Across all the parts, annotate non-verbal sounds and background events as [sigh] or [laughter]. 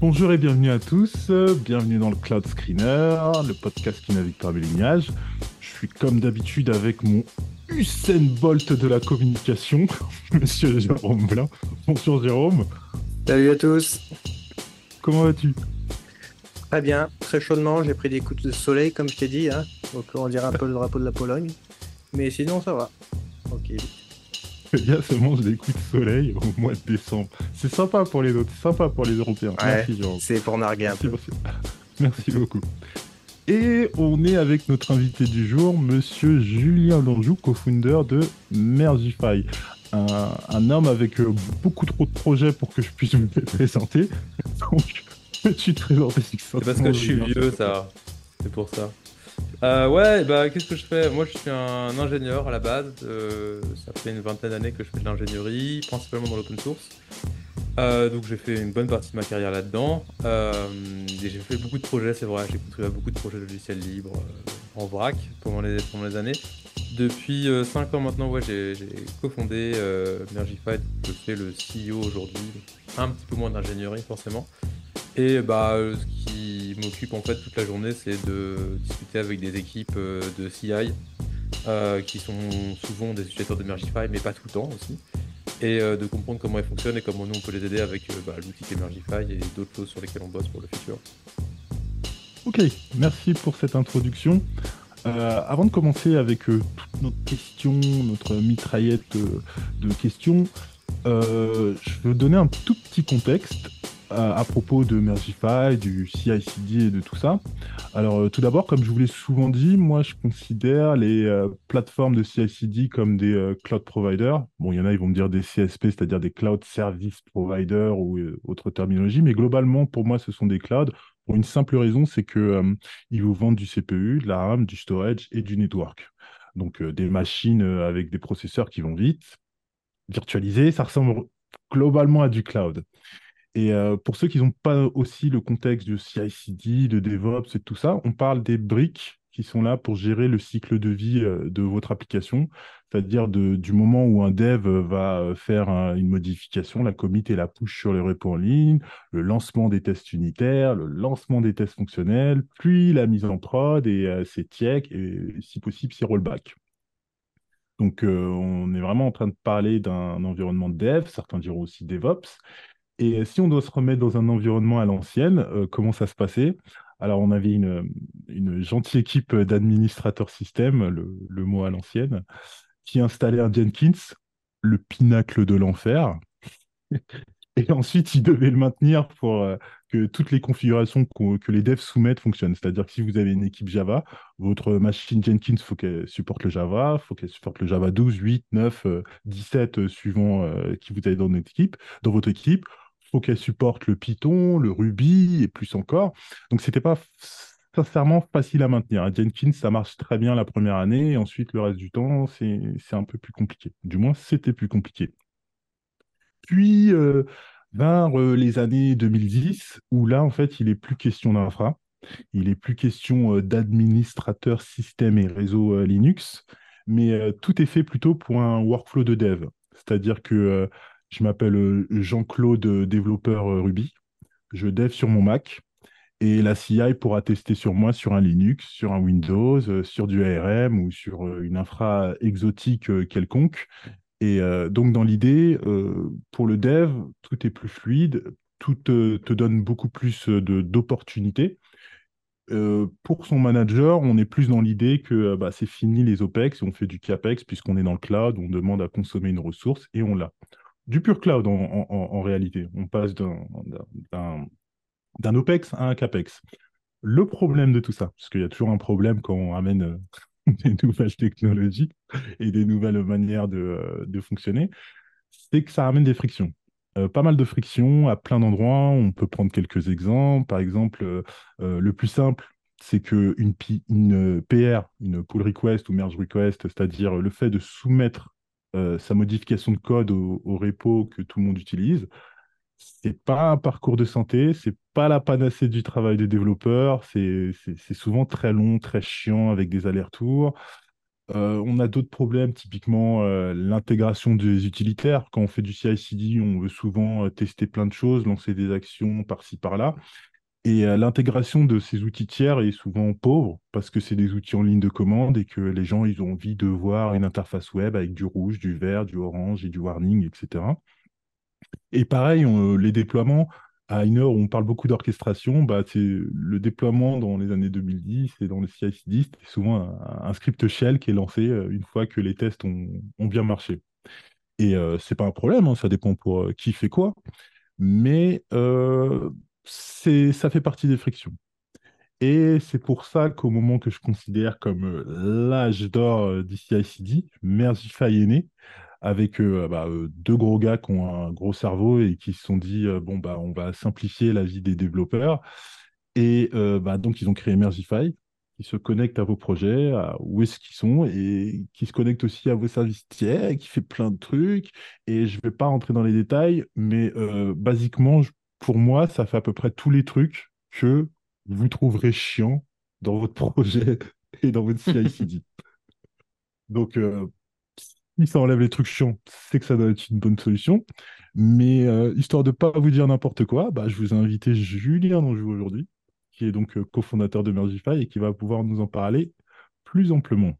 Bonjour et bienvenue à tous, bienvenue dans le Cloud Screener, le podcast qui navigue parmi les lignages. Je suis comme d'habitude avec mon Usain Bolt de la communication, [laughs] monsieur Jérôme Blanc. Bonjour Jérôme. Salut à tous. Comment vas-tu? Très bien, très chaudement, j'ai pris des coups de soleil comme je t'ai dit, hein. donc on dirait un peu le drapeau de la Pologne. Mais sinon ça va. Ok. Il y a seulement des coups de soleil au mois de décembre. C'est sympa pour les autres, c'est sympa pour les Européens. Merci Jérôme. C'est pour narguer un peu. [laughs] Merci beaucoup. Et on est avec notre invité du jour, monsieur Julien Lanjou, co-founder de Mergify. Un, homme avec euh, beaucoup trop de projets pour que je puisse me présenter. [laughs] Donc, peux-tu te présenter C'est parce que je suis vieux, ça. C'est pour ça. Euh, ouais, bah qu'est-ce que je fais? Moi, je suis un ingénieur à la base. Euh, ça fait une vingtaine d'années que je fais de l'ingénierie, principalement dans l'open source. Euh, donc j'ai fait une bonne partie de ma carrière là-dedans. et j'ai fait beaucoup de projets, c'est vrai. J'ai contribué à beaucoup de projets logiciels libres en vrac pendant les années. Depuis 5 ans maintenant, ouais, j'ai cofondé Mergify. Je fais le CEO aujourd'hui. Un petit peu moins d'ingénierie forcément. Et bah, ce qui m'occupe en fait toute la journée, c'est de discuter avec des équipes euh, de CI euh, qui sont souvent des utilisateurs de Mergify, mais pas tout le temps aussi. Et euh, de comprendre comment elles fonctionnent et comment nous on peut les aider avec bah, l'outil Mergify et d'autres choses sur lesquelles on bosse pour le futur. Ok, merci pour cette introduction. Avant de commencer avec toutes nos questions, notre mitraillette de questions, je veux donner un tout petit contexte à, propos de Mergify, du CI/CD et de tout ça. Alors, euh, tout d'abord, comme je vous l'ai souvent dit, moi, je considère les euh, plateformes de CI/CD comme des euh, cloud providers. Bon, il y en a, ils vont me dire des CSP, c'est-à-dire des cloud service providers ou autre terminologie, mais globalement, pour moi, ce sont des clouds pour une simple raison, c'est que ils vous vendent du CPU, de la RAM, du storage et du network. Donc, des machines avec des processeurs qui vont vite, virtualisées, ça ressemble globalement à du cloud. Et euh, pour ceux qui n'ont pas aussi le contexte de CI/CD, de DevOps et tout ça, on parle des briques qui sont là pour gérer le cycle de vie euh, de votre application, c'est-à-dire du moment où un dev va euh, faire une modification, la commit et la push sur le repo en ligne, le lancement des tests unitaires, le lancement des tests fonctionnels, puis la mise en prod et ses tieks et si possible ses rollbacks. Donc, on est vraiment en train de parler d'un environnement de dev, certains diront aussi DevOps, et si on doit se remettre dans un environnement à l'ancienne, euh, comment ça se passait? Alors, on avait une, gentille équipe d'administrateurs système, le, mot à l'ancienne, qui installait un Jenkins, le pinacle de l'enfer. Et ensuite, ils devaient le maintenir pour euh, que toutes les configurations que les devs soumettent fonctionnent. C'est-à-dire que si vous avez une équipe Java, votre machine Jenkins, il faut qu'elle supporte le Java, il faut qu'elle supporte le Java 12, 8, 9, 17, suivant euh, qui vous avez dans, votre équipe faut qu'elle supporte le Python, le Ruby et plus encore. Donc, c'était pas sincèrement facile à maintenir. Jenkins, ça marche très bien la première année, et ensuite, le reste du temps, c'est un peu plus compliqué. Du moins, c'était plus compliqué. Puis, euh, vers euh, les années 2010, où là, en fait, il n'est plus question d'infra, il n'est plus question euh, d'administrateur système et réseau Linux, mais tout est fait plutôt pour un workflow de dev. C'est-à-dire que je m'appelle euh, Jean-Claude, euh, développeur euh, Ruby. Je dev sur mon Mac. Et la CI pourra tester sur moi sur un Linux, sur un Windows, sur du ARM ou sur une infra exotique quelconque. Et donc, dans l'idée, pour le dev, tout est plus fluide, tout te, donne beaucoup plus d'opportunités. pour son manager, on est plus dans l'idée que bah, c'est fini les OPEX, on fait du CAPEX puisqu'on est dans le cloud, on demande à consommer une ressource et on l'a du pur cloud en, réalité. On passe d'un OPEX à un CAPEX. Le problème de tout ça, parce qu'il y a toujours un problème quand on amène euh, [laughs] des nouvelles technologies et des nouvelles manières de, euh, fonctionner, c'est que ça amène des frictions. Euh, pas mal de frictions à plein d'endroits. On peut prendre quelques exemples. Par exemple, le plus simple, c'est qu'une une PR, une pull request ou merge request, c'est-à-dire le fait de soumettre euh, sa modification de code au, repo que tout le monde utilise. C'est pas un parcours de santé, c'est pas la panacée du travail des développeurs, c'est souvent très long, très chiant avec des allers-retours. Euh, on a d'autres problèmes, typiquement euh, l'intégration des utilitaires. Quand on fait du CI/CD, on veut souvent tester plein de choses, lancer des actions par-ci, par-là. Et euh, l'intégration de ces outils tiers est souvent pauvre parce que c'est des outils en ligne de commande et que les gens ils ont envie de voir une interface web avec du rouge, du vert, du orange et du warning, etc. Et pareil, on- les déploiements, à une heure où on parle beaucoup d'orchestration, bah, c'est le déploiement dans les années 2010 et dans le CI/CD, c'est souvent un, script shell qui est lancé euh, une fois que les tests ont, bien marché. Et euh, c'est pas un problème, hein, ça dépend pour euh, qui fait quoi, mais euh, ça fait partie des frictions. Et c'est pour ça qu'au moment que je considère comme euh, l'âge d'or euh, du CI/CD, Mergify est né avec euh, bah, deux gros gars qui ont un gros cerveau et qui se sont dit bon bah on va simplifier la vie des développeurs et bah, donc ils ont créé Mergify qui se connecte à vos projets, à où est-ce qu'ils sont et qui se connecte aussi à vos services tiers qui fait plein de trucs et je vais pas rentrer dans les détails mais basiquement je- pour moi ça fait à peu près tous les trucs que vous trouverez chiants dans votre [laughs] projet et dans votre CI/CD. [laughs] Donc, euh, si ça enlève les trucs chiants, c'est que ça doit être une bonne solution. Mais euh, histoire de ne pas vous dire n'importe quoi, bah, je vous ai invité Julien Danjou aujourd'hui, qui est donc euh, cofondateur de Mergify et qui va pouvoir nous en parler plus amplement.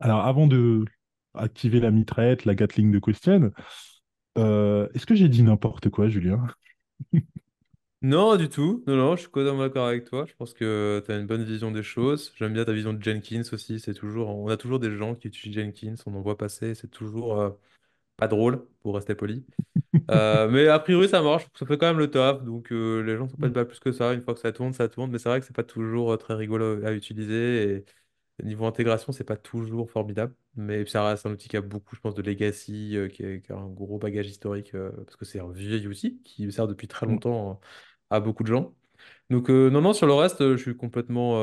Alors, avant de activer la mitraillette, la Gatling de Question, est-ce que j'ai dit n'importe quoi, Julien? [laughs] Non, du tout. Non, non, je suis complètement d'accord avec toi. Je pense que tu as une bonne vision des choses. J'aime bien ta vision de Jenkins aussi. C'est toujours, on a toujours des gens qui utilisent Jenkins, on en voit passer. C'est toujours euh, pas drôle, pour rester poli. [laughs] Euh, mais a priori, ça marche. Ça fait quand même le taf. Donc euh, les gens ne plaignent pas plus que ça. Une fois que ça tourne, ça tourne. Mais c'est vrai que c'est pas toujours euh, très rigolo à utiliser. Niveau intégration, c'est pas toujours formidable. Mais ça reste un outil qui a beaucoup, je pense, de legacy, euh, qui a, qui a un gros bagage historique, euh, parce que c'est un vieil outil qui sert depuis très Mm. longtemps euh, à beaucoup de gens. Donc, euh, non, non, sur le reste, je suis complètement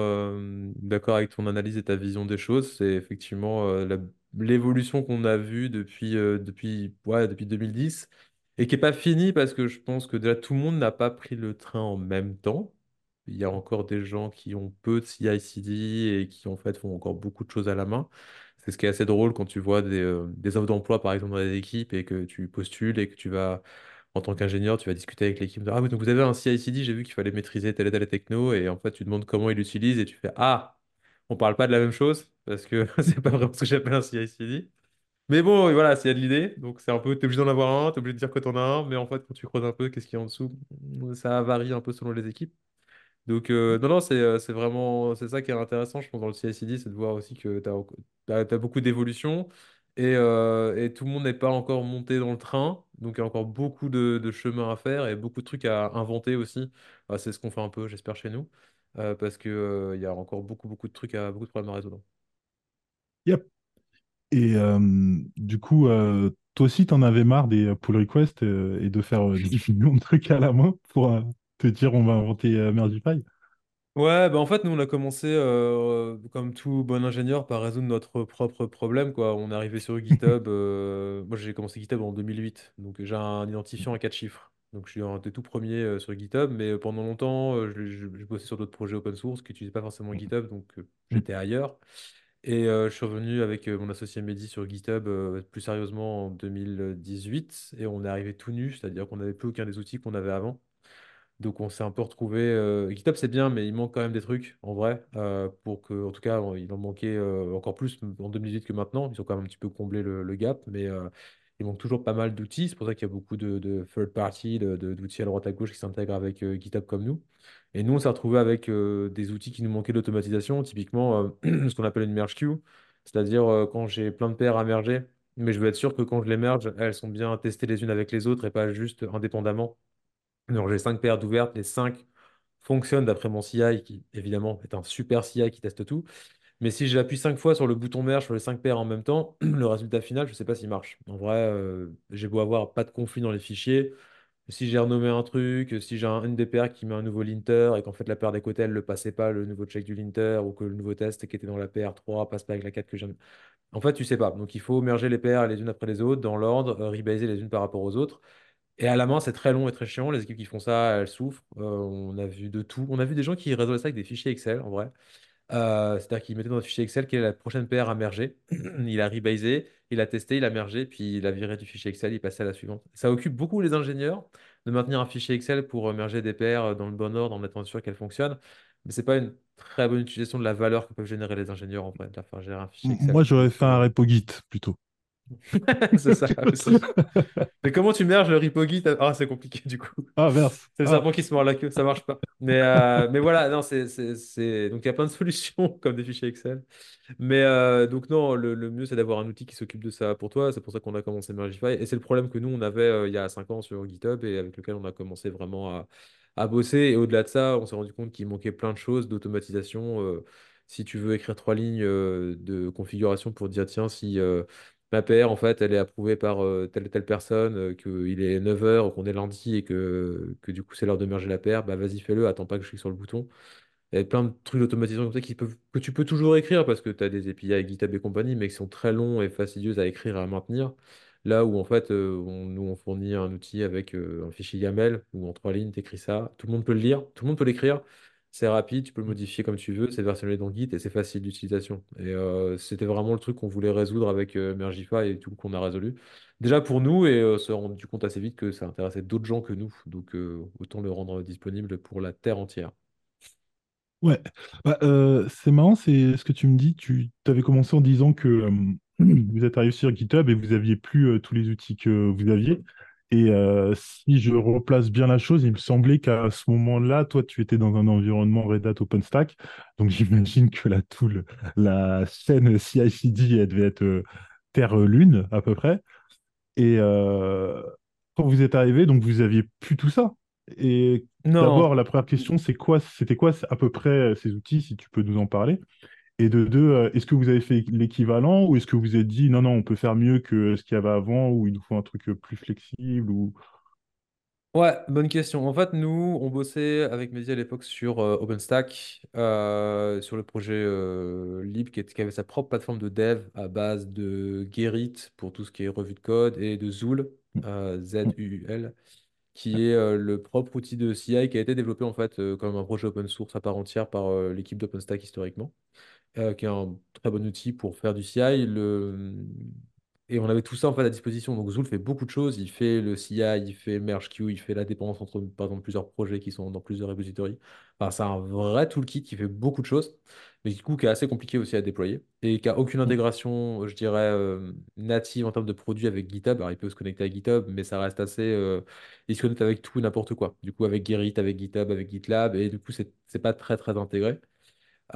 d'accord avec ton analyse et ta vision des choses. C'est effectivement la- l'évolution qu'on a vue depuis, depuis, ouais, depuis 2010 et qui n'est pas finie parce que je pense que déjà tout le monde n'a pas pris le train en même temps. Il y a encore des gens qui ont peu de CI/CD et qui en fait font encore beaucoup de choses à la main. C'est ce qui est assez drôle quand tu vois des, euh, des offres d'emploi par exemple dans les équipes et que tu postules et que tu vas en tant qu'ingénieur, tu vas discuter avec l'équipe Ah oui, donc vous avez un CI/CD, j'ai vu qu'il fallait maîtriser telle et telle techno, et en fait, tu demandes comment il l'utilise, et tu fais Ah, on parle pas de la même chose, parce que [laughs] c'est pas vraiment ce que j'appelle un CI/CD. Mais bon, voilà, c'est de l'idée, donc c'est un peu, t'es obligé d'en avoir un, t'es obligé de dire que t'en as un, mais en fait, quand tu creuses un peu, qu'est-ce qu'il y a en dessous, ça varie un peu selon les équipes. Donc, euh, non, non, c'est euh, c'est vraiment, c'est ça qui est intéressant, je pense, dans le CI/CD, c'est de voir aussi que tu as, beaucoup d'évolution et, euh, et tout le monde n'est pas encore monté dans le train. Donc, il y a encore beaucoup de, de chemin à faire et beaucoup de trucs à inventer aussi. Bah, c'est ce qu'on fait un peu, j'espère, chez nous, parce que, y a encore beaucoup, beaucoup de trucs à, beaucoup de problèmes à résoudre. Yep. Et du coup, toi aussi, t'en avais marre des pull requests et de faire [laughs] 10 millions de trucs à la main pour te dire on va inventer euh, Mergify. Ouais, bah en fait, nous, on a commencé, euh, comme tout bon ingénieur, par résoudre notre propre problème, quoi. On est arrivé sur GitHub. [laughs] euh, Moi, j'ai commencé GitHub en 2008. Donc, j'ai un identifiant à quatre chiffres. Donc, je suis un des tout premiers euh, sur GitHub. Mais pendant longtemps, euh, je, je- je bossais sur d'autres projets open source qui n'utilisaient pas forcément GitHub. Donc, euh, Mm. j'étais ailleurs. Et euh, je suis revenu avec euh, mon associé Mehdi sur GitHub euh, plus sérieusement en 2018. Et on est arrivé tout nu, c'est-à-dire qu'on n'avait plus aucun des outils qu'on avait avant. Donc on s'est un peu retrouvé. euh, GitHub c'est bien, mais il manque quand même des trucs en vrai. euh, pour que, en tout cas, il en manquait euh, encore plus en 2018 que maintenant. Ils ont quand même un petit peu comblé le, gap, mais il manque toujours pas mal d'outils. C'est pour ça qu'il y a beaucoup de, third party, d'outils à droite à gauche qui s'intègrent avec GitHub comme nous. Et nous, on s'est retrouvé avec des outils qui nous manquaient d'automatisation, typiquement [clears throat] ce qu'on appelle une merge queue, c'est-à-dire quand j'ai plein de paires à merger, mais je veux être sûr que quand je les merge, elles sont bien testées les unes avec les autres et pas juste indépendamment. Donc, j'ai cinq paires d'ouvertes, les cinq fonctionnent d'après mon CI, qui évidemment est un super CI qui teste tout. Mais si j'appuie cinq fois sur le bouton merge sur les cinq paires en même temps, [clears throat] le résultat final, je ne sais pas s'il marche. En vrai, euh, j'ai beau avoir pas de conflit dans les fichiers. Si j'ai renommé un truc, si j'ai un, une des paires qui met un nouveau linter et qu'en fait la paire des côtés, elle ne passait pas le nouveau check du linter ou que le nouveau test qui était dans la paire 3 passe pas avec la 4 que j'aime. En fait, tu sais pas. Donc il faut merger les paires les unes après les autres dans l'ordre, euh, rebaser les unes par rapport aux autres. Et à la main, c'est très long et très chiant. Les équipes qui font ça, elles souffrent. Euh, on a vu de tout. On a vu des gens qui résolvaient ça avec des fichiers Excel, en vrai. Euh, c'est-à-dire qu'il mettait dans un fichier Excel quelle est la prochaine PR à merger. [clears throat] Il a rebasé, il a testé, il a mergé, puis il a viré du fichier Excel, il passait à la suivante. Ça occupe beaucoup les ingénieurs de maintenir un fichier Excel pour euh, merger des PR dans le bon ordre en étant sûr qu'elles fonctionnent. Mais c'est pas une très bonne utilisation de la valeur que peuvent générer les ingénieurs en fait, de faire gérer un fichier Excel. Moi, j'aurais fait un repo Git plutôt. [laughs] C'est ça [laughs] aussi. Mais comment tu merges le repo Git? Ah, c'est compliqué du coup. Ah, verse. [laughs] C'est le Ah, serpent qui se mord la queue, ça marche pas. Mais, euh, mais voilà, non, c'est, Donc il y a plein de solutions comme des fichiers Excel. Mais euh, donc non, le, le mieux c'est d'avoir un outil qui s'occupe de ça pour toi. C'est pour ça qu'on a commencé Mergify. Et c'est le problème que nous, on avait euh, il y a 5 ans sur GitHub et avec lequel on a commencé vraiment à, à bosser. Et au-delà de ça, on s'est rendu compte qu'il manquait plein de choses d'automatisation. Si tu veux écrire trois lignes euh, de configuration pour dire, tiens, si... euh, Ma PR, en fait, elle est approuvée par euh, telle telle personne, euh, qu'il est 9h, qu'on est lundi et que, du coup c'est l'heure de merger la PR, bah vas-y fais-le, attends pas que je clique sur le bouton. Il y a plein de trucs d'automatisation comme ça que tu peux toujours écrire parce que tu as des API avec GitHub et compagnie, mais qui sont très longs et fastidieux à écrire et à maintenir. Là où en fait, euh, on, nous on fournit un outil avec euh, un fichier YAML où en trois lignes, tu écris ça. Tout le monde peut le lire, tout le monde peut l'écrire. C'est rapide, tu peux le modifier comme tu veux, c'est versionné dans Git et c'est facile d'utilisation. Et euh, c'était vraiment le truc qu'on voulait résoudre avec euh, Mergify et tout qu'on a résolu. Déjà pour nous et euh, se rendu compte assez vite que ça intéressait d'autres gens que nous. Donc euh, autant le rendre disponible pour la terre entière. Ouais, Bah, euh, c'est marrant, c'est ce que tu me dis. Tu avais commencé en disant que [clears throat] vous êtes arrivé sur GitHub et vous aviez plus tous les outils que vous aviez. Et euh, si je replace bien la chose, il me semblait qu'à ce moment-là, toi, tu étais dans un environnement Red Hat OpenStack. Donc [laughs] j'imagine que la tool, la chaîne CI/CD, elle devait être euh, Terre-Lune à peu près. Et euh, quand vous êtes arrivé, donc vous aviez plus tout ça. Et d'abord, la première question, c'est quoi, c'était quoi à peu près ces outils, si tu peux nous en parler? Et de deux, euh, est-ce que vous avez fait l'équivalent ou est-ce que vous vous êtes dit non, non, on peut faire mieux que ce qu'il y avait avant ou il nous faut un truc euh, plus flexible ou... Ouais, bonne question. En fait, nous, on bossait avec Mehdi à l'époque sur euh, OpenStack, euh, sur le projet euh, Lib qui, avait sa propre plateforme de dev à base de Gerrit pour tout ce qui est revue de code et de Zool, euh, Z-U-U-L, qui est le propre outil de CI qui a été développé en fait comme un projet open source à part entière par l'équipe d'OpenStack historiquement euh, qui est un très bon outil pour faire du CI. Le... Et on avait tout ça en fait à disposition. Donc Zool fait beaucoup de choses. Il fait le CI, il fait Merge Queue, il fait la dépendance entre par exemple plusieurs projets qui sont dans plusieurs repositories. Enfin, c'est un vrai toolkit qui fait beaucoup de choses, mais du coup qui est assez compliqué aussi à déployer et qui a aucune intégration, je dirais, euh, native en termes de produits avec GitHub. Alors il peut se connecter à GitHub, mais ça reste assez. euh, Il se connecte avec tout et n'importe quoi. Du coup avec Gerrit, avec GitHub, avec GitLab, et du coup c'est c'est pas très très intégré.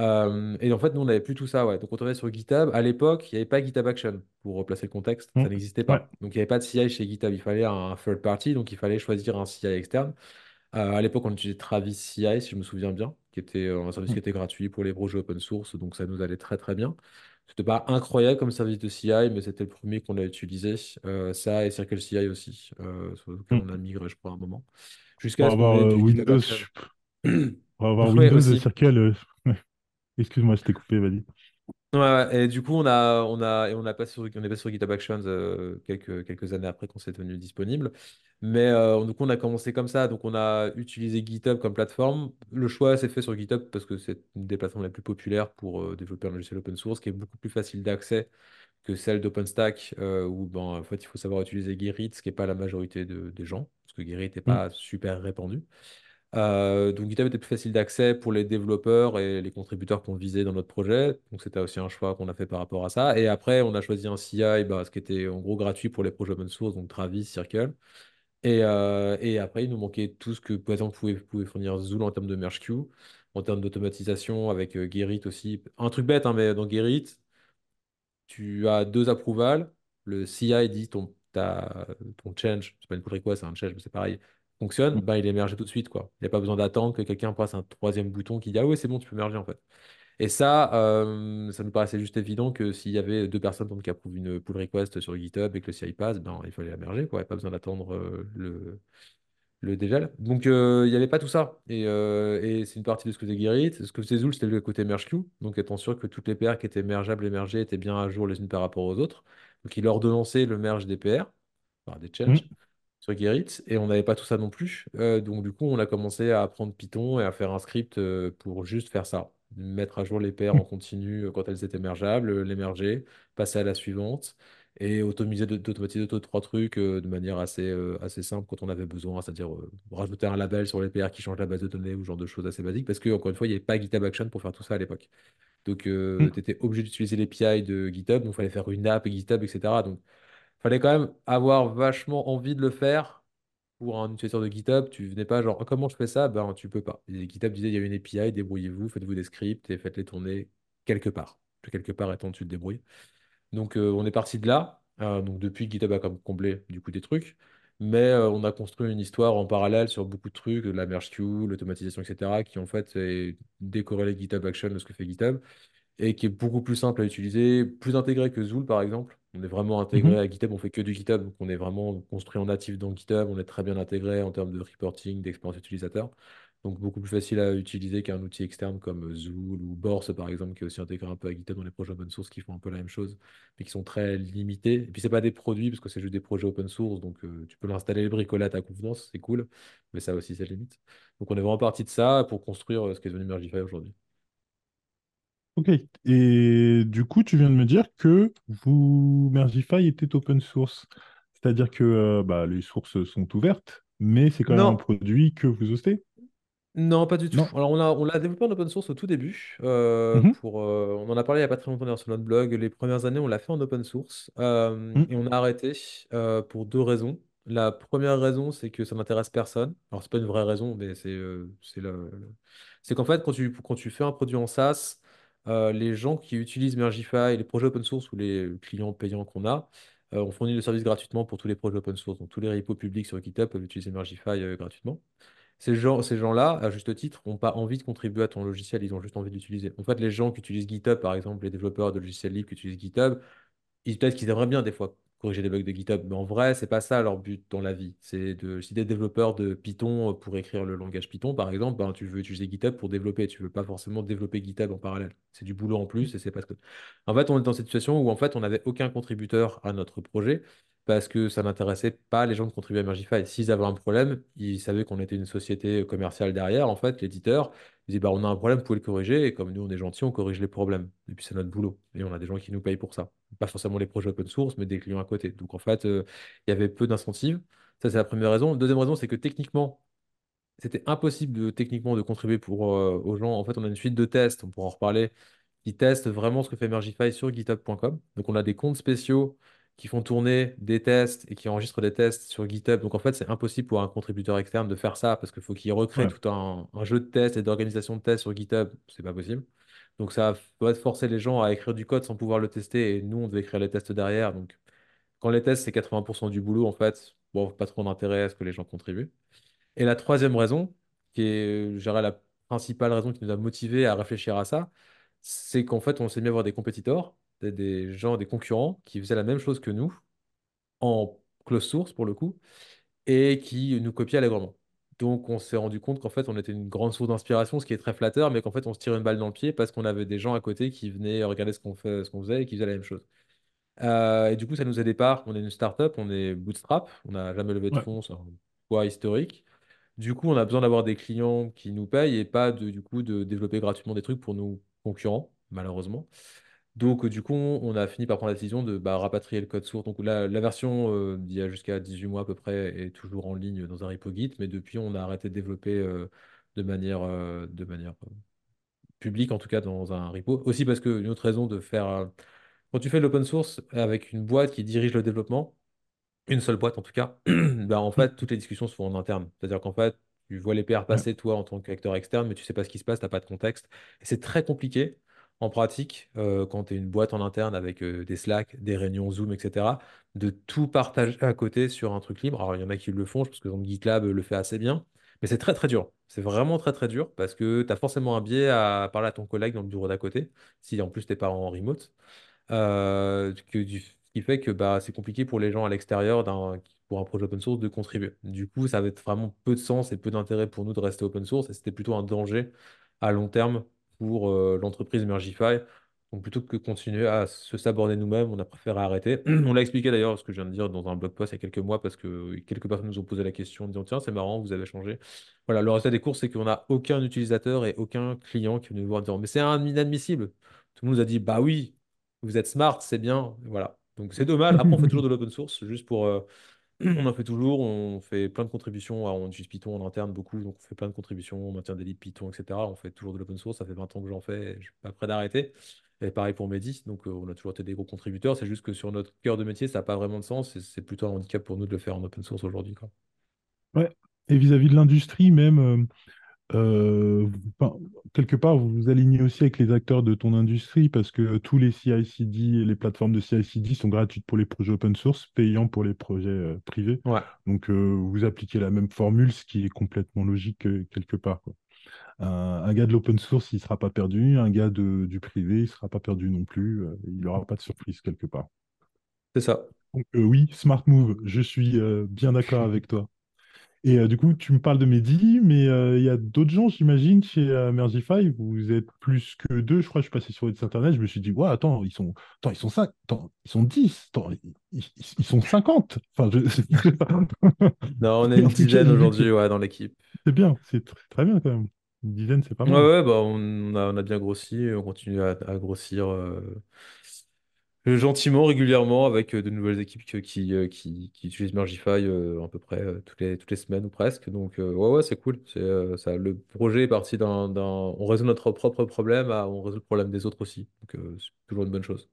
Euh, et en fait, nous, on n'avait plus tout ça. Ouais. Donc, on tournait sur GitHub. À l'époque, il n'y avait pas GitHub Action pour replacer le contexte. Hmm. Ça n'existait Ouais. pas. Donc, il n'y avait pas de CI chez GitHub. Il fallait un third party. Donc, il fallait choisir un CI externe. Euh, à l'époque, on utilisait Travis CI, si je me souviens bien, qui était euh, un service Hmm. qui était gratuit pour les projets open source. Donc, ça nous allait très, très bien. C'était pas incroyable comme service de CI, mais c'était le premier qu'on a utilisé. Euh, ça et CircleCI aussi, euh, sur lequel Hmm. on a migré, je crois, à un moment. Jusqu'à ce qu'on Windows, pour avoir Windows aussi. Circle. [laughs] Excuse-moi, je t'ai coupé, vas-y. Ouais, ouais, et du coup, on a, on a, et on a passé sur, on est passé sur GitHub Actions euh, quelques, quelques années après qu'on s'est tenu disponible. Mais euh, du coup, on a commencé comme ça. Donc, on a utilisé GitHub comme plateforme. Le choix s'est fait sur GitHub parce que c'est une des plateformes les plus populaires pour euh, développer un logiciel open source qui est beaucoup plus facile d'accès que celle d'OpenStack où ben, en fait, il faut savoir utiliser Gerrit, ce qui n'est pas la majorité de- des gens parce que Gerrit n'est Hmm. pas super répandu. Euh, donc GitHub était plus facile d'accès pour les développeurs et les contributeurs qu'on visait dans notre projet. Donc c'était aussi un choix qu'on a fait par rapport à ça. Et après, on a choisi un CI, bah, ce qui était en gros gratuit pour les projets open source, donc Travis, Circle. Et, euh, et après, il nous manquait tout ce que, par exemple, pouvait, pouvait fournir Zool en termes de merge queue, en termes d'automatisation avec euh, Gerrit aussi. Un truc bête, hein, mais dans Gerrit, tu as deux approvals. Le CI dit ton, ton change, c'est pas une pull request, c'est un change, mais c'est pareil, fonctionne, Hmm. bah, il est mergé tout de suite. quoi. Il n'y a pas besoin d'attendre que quelqu'un passe un troisième bouton qui dit Ah oui, c'est bon, tu peux merger en fait. Et ça, euh, ça me paraissait juste évident que s'il y avait deux personnes donc, qui approuvent une pull request sur GitHub et que le CI passe, ben, il fallait la merger. Quoi. Il n'y a pas besoin d'attendre euh, le, le dégel. Donc, euh, il n'y avait pas tout ça. Et, et c'est une partie de ce que faisait Gerrit. Ce que faisait Zool, c'était le côté merge queue. Donc, étant sûr que toutes les PR qui étaient mergeables et mergées étaient bien à jour les unes par rapport aux autres. Donc, il ordonnançait le merge des PR, enfin, des Hmm. changes, sur Gerrit. Et on n'avait pas tout ça non plus. Euh, donc, du coup, on a commencé à apprendre Python et à faire un script euh, pour juste faire ça. mettre à jour les paires en [laughs] continu euh, quand elles étaient mergeables, euh, les merger, passer à la suivante et automiser, de- d'automatiser deux, trois trucs euh, de manière assez, euh, assez simple quand on avait besoin, c'est-à-dire euh, rajouter un label sur les paires qui change la base de données ou ce genre de choses assez basiques parce que, encore une fois, il n'y avait pas GitHub Action pour faire tout ça à l'époque. Donc, tu étais obligé d'utiliser l'API de GitHub, donc il fallait faire une app GitHub, etc. Donc, fallait quand même avoir vachement envie de le faire pour un utilisateur de GitHub, tu venais pas genre, comment je fais ça? Ben, tu peux pas. GitHub disait, il y a une API, débrouillez-vous, faites-vous des scripts et faites-les tourner quelque part. Quelque part étant, tu te débrouilles. Donc, euh, on est parti de là. Euh, donc, depuis, GitHub a comme comblé du coup des trucs. Mais euh, on a construit une histoire en parallèle sur beaucoup de trucs, la merge queue, l'automatisation, etc., qui en fait est décorrélé GitHub Action de ce que fait GitHub et qui est beaucoup plus simple à utiliser, plus intégré que Zool par exemple. On est vraiment intégré Mhm. à GitHub, on fait que du GitHub, donc on est vraiment construit en natif dans GitHub, on est très bien intégré en termes de reporting, d'expérience utilisateur. Donc beaucoup plus facile à utiliser qu'un outil externe comme Zool ou Borse par exemple, qui est aussi intégré un peu à GitHub dans les projets open source qui font un peu la même chose, mais qui sont très limités. Et puis c'est pas des produits parce que c'est juste des projets open source, donc euh, tu peux l'installer, le bricoler à ta convenance, c'est cool, mais ça aussi c'est limite. Donc on est vraiment parti de ça pour construire euh, ce qui est devenu Mergify aujourd'hui. Ok. Et du coup, tu viens de me dire que vous, Mergify était open source. C'est-à-dire que euh, bah, les sources sont ouvertes, mais c'est quand même un produit que vous hostez? Non, pas du tout. Non. Alors, on l'a on l'a développé en open source au tout début. euh, Mhm. pour, euh, on en a parlé il n'y a pas très longtemps d'ailleurs sur notre blog. Les premières années, on l'a fait en open source. euh, Mhm. et on a arrêté euh, pour deux raisons. La première raison, c'est que ça n'intéresse personne. Alors, c'est pas une vraie raison, mais c'est euh, c'est le- le- c'est qu'en fait, quand tu, quand tu fais un produit en SaaS, euh, les gens qui utilisent Mergify, les projets open source ou les clients payants qu'on a, euh, on fournit le service gratuitement pour tous les projets open source. Donc, tous les repos publics sur GitHub peuvent utiliser Mergify euh, gratuitement. Ces gens, ces gens-là, à juste titre, n'ont pas envie de contribuer à ton logiciel, ils ont juste envie de l'utiliser. En fait, les gens qui utilisent GitHub, par exemple, les développeurs de logiciels libres qui utilisent GitHub, ils, peut-être qu'ils aimeraient bien des fois corriger les bugs de GitHub, mais en vrai, c'est pas ça leur but dans la vie. C'est de, si des développeurs de Python euh, pour écrire le langage Python, par exemple, ben, tu veux utiliser GitHub pour développer. Tu veux pas forcément développer GitHub en parallèle. C'est du boulot en plus et c'est parce que. En fait, on est dans cette situation où en fait, on n'avait aucun contributeur à notre projet parce que ça n'intéressait pas les gens de contribuer à Mergify. S'ils avaient un problème, ils savaient qu'on était une société commerciale derrière. En fait, l'éditeur disent, bah, on a un problème, vous pouvez le corriger. Et comme nous, on est gentils, on corrige les problèmes. Et puis, c'est notre boulot. Et on a des gens qui nous payent pour ça. Pas forcément les projets open source, mais des clients à côté. Donc, en fait, euh, il y avait peu d'incentives. Ça, c'est la première raison. Deuxième raison, c'est que techniquement, c'était impossible de, techniquement de contribuer pour, euh, aux gens. En fait, on a une suite de tests, on pourra en reparler, qui testent vraiment ce que fait Mergify sur github.com. Donc, on a des comptes spéciaux qui font tourner des tests et qui enregistrent des tests sur GitHub. Donc, en fait, c'est impossible pour un contributeur externe de faire ça parce qu'il faut qu'il recrée Ouais. tout un, un jeu de tests et d'organisation de tests sur GitHub. C'est pas possible. Donc, ça va forcer les gens à écrire du code sans pouvoir le tester et nous, on devait écrire les tests derrière. Donc, quand les tests, c'est 80% du boulot, en fait, bon, pas trop d'intérêt à ce que les gens contribuent. Et la troisième raison, qui est, je la principale raison qui nous a motivés à réfléchir à ça, c'est qu'en fait, on s'est mis à voir des compétiteurs, des, des gens, des concurrents qui faisaient la même chose que nous, en close source pour le coup, et qui nous copiaient allègrement. Donc, on s'est rendu compte qu'en fait, on était une grande source d'inspiration, ce qui est très flatteur, mais qu'en fait, on se tire une balle dans le pied parce qu'on avait des gens à côté qui venaient regarder ce qu'on fait, ce qu'on faisait et qui faisaient la même chose. Euh, et du coup, ça nous aidait pas. On est une startup, on est bootstrap, on n'a jamais levé de fonds, c'est un poids historique. Du coup, on a besoin d'avoir des clients qui nous payent et pas de, du coup, de développer gratuitement des trucs pour nos concurrents, malheureusement. Donc, euh, du coup, on a fini par prendre la décision de bah, rapatrier le code source. Donc, la, la version euh, d'il y a jusqu'à 18 mois à peu près est toujours en ligne dans un repo Git, mais depuis, on a arrêté de développer euh, de manière, de manière publique, en tout cas dans un repo. Aussi parce que une autre raison de faire. quand tu fais de l'open source avec une boîte qui dirige le développement, une seule boîte en tout cas, [clears throat] bah, en fait, toutes les discussions se font en interne. C'est-à-dire qu'en fait, tu vois les PR passer, toi, en tant qu'acteur externe, mais tu sais pas ce qui se passe, tu n'as pas de contexte. Et c'est très compliqué en pratique, euh, quand tu es une boîte en interne avec euh, des Slack, des réunions Zoom, etc., de tout partager à côté sur un truc libre. Alors, il y en a qui le font, je pense que donc, GitLab le fait assez bien, mais c'est très très dur. C'est vraiment très très dur parce que tu as forcément un biais à parler à ton collègue dans le bureau d'à côté, si en plus t'es pas en remote. Euh, du- ce qui fait que bah, c'est compliqué pour les gens à l'extérieur pour un projet open source de contribuer. Du coup, ça va être vraiment peu de sens et peu d'intérêt pour nous de rester open source et c'était plutôt un danger à long terme pour euh, l'entreprise Mergify. Donc plutôt que continuer à se saborder nous-mêmes, on a préféré arrêter. [clears throat] On l'a expliqué d'ailleurs, ce que je viens de dire dans un blog post il y a quelques mois, parce que quelques personnes nous ont posé la question en disant Tiens, c'est marrant, vous avez changé. Voilà, le résultat des courses, c'est qu'on n'a aucun utilisateur et aucun client qui est nous voir en disant Mais c'est inadmissible. Tout le monde nous a dit Bah oui, vous êtes smart, c'est bien. Voilà. Donc c'est dommage. Après, on fait toujours de l'open source, juste pour. euh, on en fait toujours, on fait plein de contributions. Alors, on utilise Python en interne beaucoup, donc on fait plein de contributions, on maintient des libs Python, etc. On fait toujours de l'open source, ça fait 20 ans que j'en fais, je suis pas prêt d'arrêter. Et pareil pour Mehdi, donc euh, on a toujours été des gros contributeurs. C'est juste que sur notre cœur de métier, ça n'a pas vraiment de sens, et c'est plutôt un handicap pour nous de le faire en open source aujourd'hui. quoi. Ouais. Et vis-à-vis de l'industrie même, euh, euh, quelque part, vous vous alignez aussi avec les acteurs de ton industrie parce que tous les CI/CD et les plateformes de CI/CD sont gratuites pour les projets open source, payants pour les projets euh, privés. Ouais, Donc, euh, vous appliquez la même formule, ce qui est complètement logique quelque part, quoi. Un, gars de l'open source, il ne sera pas perdu. Un gars de- du privé, il ne sera pas perdu non plus. il n'aura pas de surprise quelque part. c'est ça. Donc, oui, smart move, je suis bien d'accord avec toi. Et euh, du coup, tu me parles de Mehdi, mais euh, il y a d'autres gens, j'imagine, chez euh, Mergify. Vous êtes plus que deux, je crois. Je suis passé sur votre site internet, je me suis dit, ouais, attends, ils sont, attends, ils sont cinq, attends, ils sont dix, attends, ils, ils- ils sont cinquante. Enfin, je. [laughs] Non, on est une dizaine aujourd'hui ouais, dans l'équipe. c'est bien, c'est tr- très bien quand même. Une dizaine, c'est pas mal. ouais, bah, on a, on a bien grossi, on continue à, à grossir. Euh, Gentiment, régulièrement, avec euh, de nouvelles équipes euh, qui, utilisent Mergify à peu près toutes les, semaines ou presque. Donc, ouais, ouais, c'est cool. C'est, ça, le projet est parti d'un, On résout notre propre problème, à, on résout le problème des autres aussi. Donc, c'est toujours une bonne chose.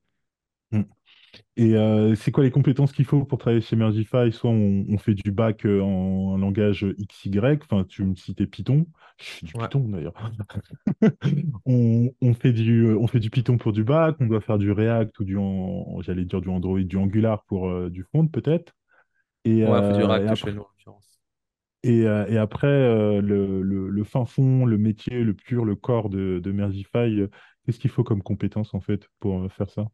Et euh, c'est quoi les compétences qu'il faut pour travailler chez Mergify? Soit on, on fait du bac euh, en langage XY, enfin tu me citais Python, je fais du Ouais, Python d'ailleurs. [laughs] On, on fait du, on fait du Python pour du bac, on doit faire du React ou du, j'allais dire du Android, du Angular pour euh, du front peut-être. Et, ouais, on fait du euh, et React chez après, nous, en l'occurrence. et, euh, et après euh, le, le- le fin fond, le métier, le pur, le corps de, de Mergify, euh, qu'est-ce qu'il faut comme compétences en fait pour euh, faire ça?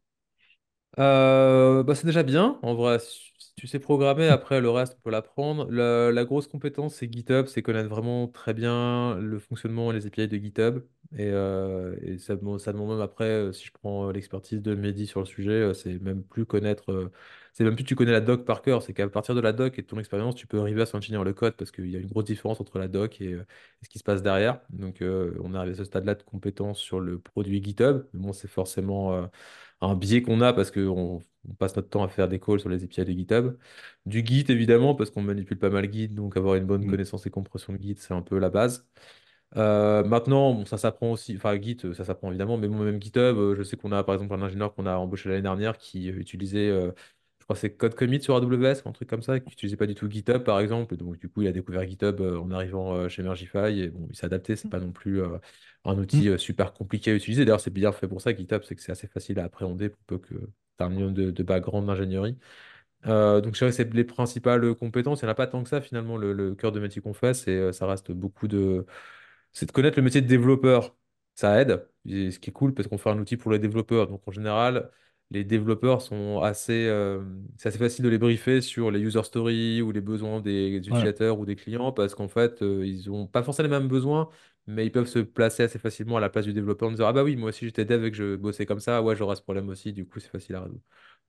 Euh, bah, c'est déjà bien, en vrai. Si tu sais programmer, après le reste, on peut l'apprendre. La, grosse compétence, c'est GitHub, c'est connaître vraiment très bien le fonctionnement et les API de GitHub. Et, euh, et ça, demande- ça demande même après, euh, si je prends l'expertise de Mehdi sur le sujet, c'est même plus connaître, c'est même plus tu connais la doc par cœur, c'est qu'à partir de la doc et de ton expérience, tu peux arriver à s'engineer le code parce qu'il y a une grosse différence entre la doc et, euh, et ce qui se passe derrière. Donc, euh, on est arrivé à ce stade-là de compétence sur le produit GitHub. Mais bon, c'est forcément. euh, un biais qu'on a parce qu'on on passe notre temps à faire des calls sur les API de GitHub. Du Git, évidemment, parce qu'on manipule pas mal Git, donc avoir une bonne Mm. connaissance et compréhension de Git, c'est un peu la base. Euh, maintenant, bon, ça s'apprend aussi, enfin Git, ça s'apprend évidemment, mais moi même GitHub, je sais qu'on a par exemple un ingénieur qu'on a embauché l'année dernière qui utilisait, euh, crois que c'est Code Commit sur AWS, un truc comme ça, qui n'utilisait pas du tout GitHub par exemple, donc du coup il a découvert GitHub euh, en arrivant euh, chez Mergify, et bon, il s'est adapté, c'est pas non plus euh, un outil Mm. euh, super compliqué à utiliser, d'ailleurs c'est bien fait pour ça GitHub, c'est que c'est assez facile à appréhender pour peu que tu as un minimum de, de background d'ingénierie. Donc, je dirais que c'est les principales compétences. Il n'y en a pas tant que ça, finalement. Le, le cœur de métier qu'on fait, c'est, ça reste beaucoup de. C'est de connaître le métier de développeur. Ça aide. Et ce qui est cool, parce qu'on fait un outil pour les développeurs. Donc, en général, les développeurs sont assez. euh, c'est assez facile de les briefer sur les user stories ou les besoins des Ouais. utilisateurs ou des clients, parce qu'en fait, euh, ils n'ont pas forcément les mêmes besoins, mais ils peuvent se placer assez facilement à la place du développeur en disant Ah, bah oui, moi aussi j'étais dev et que je bossais comme ça. Ouais, j'aurai ce problème aussi. Du coup, c'est facile à résoudre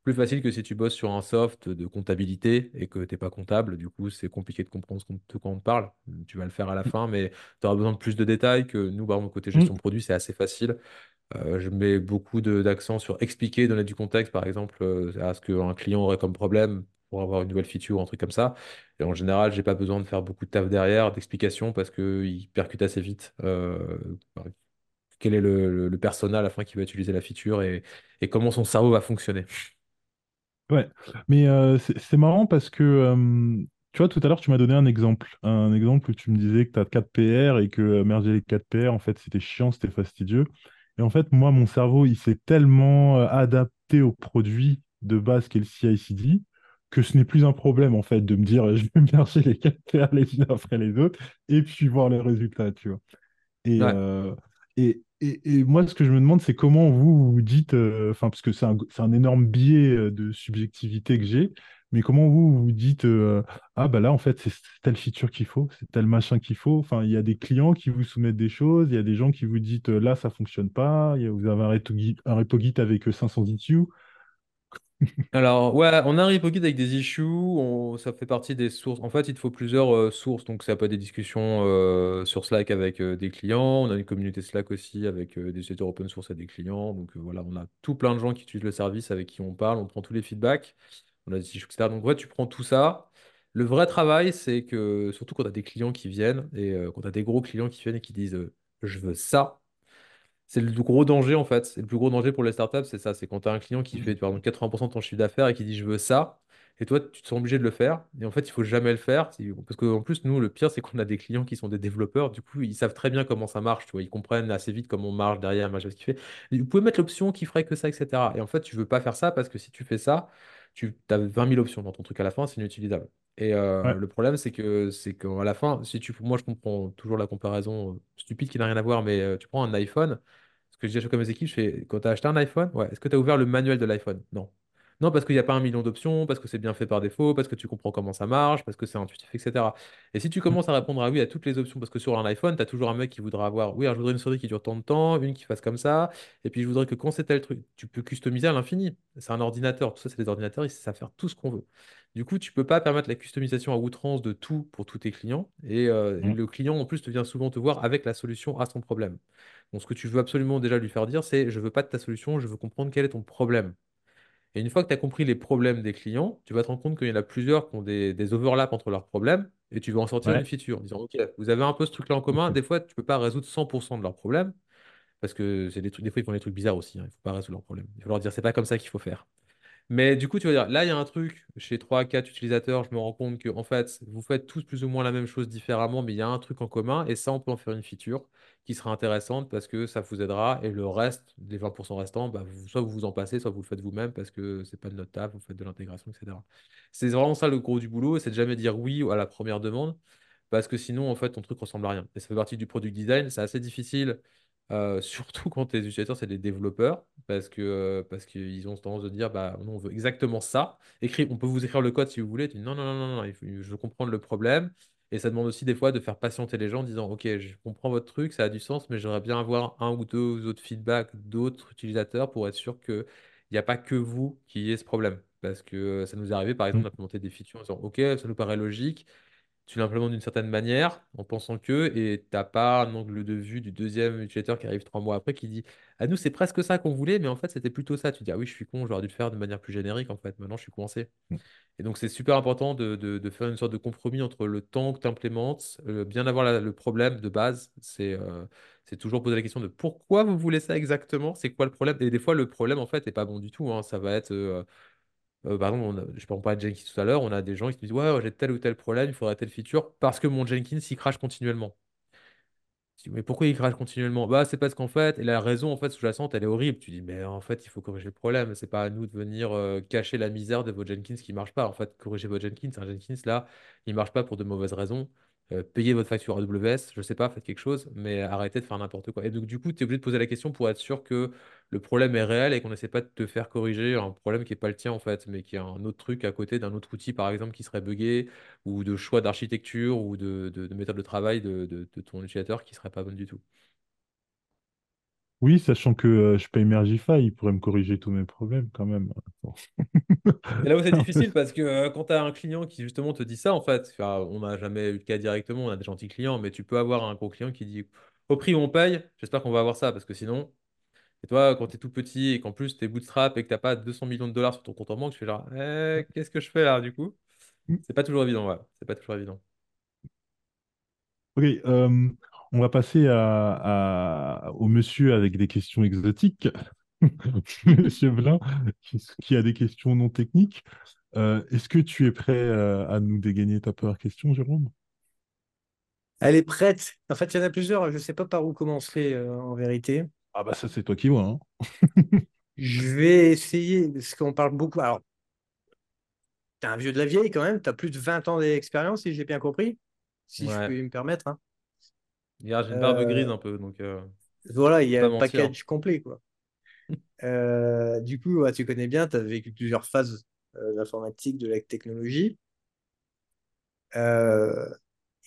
plus facile que si tu bosses sur un soft de comptabilité et que tu n'es pas comptable. Du coup, c'est compliqué de comprendre te, quand on te parle. Tu vas le faire à la fin, mais tu auras besoin de plus de détails que nous, par exemple, côté Mm. gestion de produit, c'est assez facile. Euh, je mets beaucoup de- d'accent sur expliquer, donner du contexte, par exemple, euh, à ce qu'un client aurait comme problème pour avoir une nouvelle feature ou un truc comme ça. Et en général, j'ai pas besoin de faire beaucoup de taf derrière, d'explications, parce qu'il percute assez vite. euh, quel est le, le, le persona à la fin qui va utiliser la feature et, et comment son cerveau va fonctionner. Ouais, mais euh, c'est c'est marrant parce que, euh, tu vois, tout à l'heure, tu m'as donné un exemple. Un exemple où tu me disais que tu as 4 PR et que euh, merger les 4 PR, en fait, c'était chiant, c'était fastidieux. Et en fait, moi, mon cerveau, il s'est tellement euh, adapté au produit de base qu'est le CI/CD que ce n'est plus un problème, en fait, de me dire, [laughs] je vais merger les 4 PR les unes après les autres et puis voir le résultat, tu vois. Et, Ouais. euh, et, et, moi, ce que je me demande, c'est comment vous vous dites, euh, enfin, parce que c'est un, énorme biais euh, de subjectivité que j'ai, mais comment vous vous dites, euh, ah bah là, en fait, c'est telle feature qu'il faut, c'est tel machin qu'il faut. Enfin, il y a des clients qui vous soumettent des choses, il y a des gens qui vous disent, là, ça fonctionne pas, y a- vous avez un repo Git, avec euh, 500 issues. Alors, ouais, on a un repo guide avec des issues, ça fait partie des sources. En fait, il te faut plusieurs euh, sources, donc ça peut être des discussions euh, sur Slack avec euh, des clients, on a une communauté Slack aussi avec des utilisateurs open source et des clients, donc voilà, on a tout plein de gens qui utilisent le service avec qui on parle, on prend tous les feedbacks, on a des issues, etc. Donc, ouais, tu prends tout ça. Le vrai travail, c'est que, surtout quand tu as des clients qui viennent, et quand tu as des gros clients qui viennent et qui disent je veux ça. C'est le gros danger en fait. C'est le plus gros danger pour les startups, c'est ça. C'est quand tu as un client qui fait par exemple 80% de ton chiffre d'affaires et qui dit je veux ça, et toi tu te sens obligé de le faire. Et en fait, il faut jamais le faire. Parce qu'en plus, nous, le pire, c'est qu'on a des clients qui sont des développeurs. Du coup, ils savent très bien comment ça marche. Tu vois, ils comprennent assez vite comment on marche derrière, machin, ce qu'il fait. Vous pouvez mettre l'option qui ferait que ça, etc. Et en fait, tu veux pas faire ça parce que si tu fais ça, tu as 20 000 options dans ton truc à la fin, c'est inutilisable. Et euh, Ouais. le problème, c'est que c'est qu'à la fin, si tu, moi, je comprends toujours la comparaison euh, stupide qui n'a rien à voir, mais euh, tu prends un iPhone. Ce que je dis à chaque fois à mes équipes, je fais, quand tu as acheté un iPhone, ouais, est-ce que tu as ouvert le manuel de l'iPhone? Non. Non, parce qu'il n'y a pas un million d'options, parce que c'est bien fait par défaut, parce que tu comprends comment ça marche, parce que c'est intuitif, etc. Et si tu commences à répondre à oui à toutes les options, parce que sur un iPhone, tu as toujours un mec qui voudra avoir, oui, alors je voudrais une souris qui dure tant de temps, une qui fasse comme ça, et puis je voudrais que quand c'est tel truc, tu peux customiser à l'infini. C'est un ordinateur, tout ça, c'est des ordinateurs, ils savent faire tout ce qu'on veut. Du coup, tu peux pas permettre la customisation à outrance de tout pour tous tes clients, et euh, Mm. le client, en plus, te vient souvent te voir avec la solution à son problème. Donc, ce que tu veux absolument déjà lui faire dire, c'est je veux pas de ta solution, je veux comprendre quel est ton problème. Et une fois que tu as compris les problèmes des clients, tu vas te rendre compte qu'il y en a plusieurs qui ont des, des overlaps entre leurs problèmes et tu vas en sortir une feature en disant Ok, vous avez un peu ce truc-là en commun. Des fois, tu peux pas résoudre 100% de leurs problèmes parce que c'est des trucs, des fois, ils font des trucs bizarres aussi. hein. Il faut pas résoudre leurs problèmes. Il faut leur dire C'est pas comme ça qu'il faut faire. Mais du coup, tu vas dire, là, il y a un truc, chez trois quatre utilisateurs, je me rends compte que, en fait, vous faites tous plus ou moins la même chose différemment, mais il y a un truc en commun, et ça, on peut en faire une feature qui sera intéressante parce que ça vous aidera, et le reste, les 20% restants, bah, soit vous vous en passez, soit vous le faites vous-même parce que c'est pas de notre table, vous faites de l'intégration, etc. C'est vraiment ça le gros du boulot, c'est de jamais dire oui à la première demande, parce que sinon, en fait, ton truc ressemble à rien. Et ça fait partie du product design, c'est assez difficile, euh, [laughs] surtout quand tes utilisateurs, c'est des développeurs, parce que, euh, parce qu'ils ont tendance de dire, bah, non, on veut exactement ça. Écrit, on peut vous écrire le code si vous voulez. Tu dis, non, non, non, non, non, il faut- je veux comprendre le problème. Et ça demande aussi des fois de faire patienter les gens en disant, OK, je comprends votre truc, ça a du sens, mais j'aimerais bien avoir un ou deux autres feedbacks d'autres utilisateurs pour être sûr qu'il n'y a pas que vous qui ayez ce problème. Parce que euh, ça nous est arrivé, par exemple, Mm. d'implémenter des features en disant, OK, ça nous paraît logique tu l'implémentes d'une certaine manière en pensant que, et t'as pas un angle de vue du deuxième utilisateur qui arrive trois mois après qui dit à nous c'est presque ça qu'on voulait, mais en fait c'était plutôt ça. Tu dis ah oui, je suis con, j'aurais dû le faire de manière plus générique en fait, maintenant je suis coincé. Et donc c'est super important de, de- de faire une sorte de compromis entre le temps que tu implémentes, euh, bien avoir la- le problème de base, c'est euh, c'est toujours poser la question de pourquoi vous voulez ça exactement, c'est quoi le problème? Et des fois le problème en fait n'est pas bon du tout, hein. Ça va être euh, euh, par exemple, on je ne parlais de Jenkins tout à l'heure, on a des gens qui te disent Ouais, j'ai tel ou tel problème, il faudrait telle feature parce que mon Jenkins il crache continuellement. Mais pourquoi il crache continuellement? Bah, c'est parce qu'en fait, la raison en fait sous-jacente, elle est horrible. Tu dis, mais en fait, il faut corriger le problème. C'est pas à nous de venir euh, cacher la misère de votre Jenkins qui marche pas. En fait, corriger votre Jenkins. Un Jenkins là, il marche pas pour de mauvaises raisons. Euh, payez votre facture AWS, je sais pas, faites quelque chose, mais arrêtez de faire n'importe quoi. Et donc, du coup, tu es obligé de poser la question pour être sûr que le problème est réel et qu'on n'essaie pas de te faire corriger un problème qui n'est pas le tien en fait, mais qui est un autre truc à côté d'un autre outil par exemple qui serait buggé ou de choix d'architecture ou de, de, de méthode de travail de ton utilisateur qui serait pas bonne du tout. Oui, sachant que euh, je paye Mergify, il pourrait me corriger tous mes problèmes quand même. Bon. C'est là où c'est difficile parce que [laughs] euh, quand tu as un client qui justement te dit ça, en fait, on n'a jamais eu le cas directement, on a des gentils clients, mais tu peux avoir un gros client qui dit au prix où on paye, j'espère qu'on va avoir ça parce que sinon, et toi, quand tu es tout petit et qu'en plus tu es bootstrap et que tu n'as pas 200 millions de dollars sur ton compte en banque, tu fais genre, Eh, qu'est-ce que je fais là du coup? C'est pas toujours évident, ouais. C'est pas toujours évident. Ok, euh, on va passer à, à- au monsieur avec des questions exotiques, [laughs] Monsieur Blin, qui, qui a des questions non techniques. Euh, est-ce que tu es prêt euh, à nous dégainer ta première question, Jérôme? Elle est prête. En fait, il y en a plusieurs. Je ne sais pas par où commencer euh, en vérité. Ah bah ça c'est toi qui vois, hein. [laughs] Je vais essayer, parce qu'on parle beaucoup. Alors, tu es un vieux de la vieille quand même. Tu as plus de 20 ans d'expérience, si j'ai bien compris. Si je peux me permettre. hein. J'ai une barbe grise Euh, un peu, donc. euh, Voilà, il y a mentir. package complet, quoi. [laughs] Euh, du coup, ouais, tu connais bien, tu as vécu plusieurs phases euh, de l'informatique, de la technologie. Euh,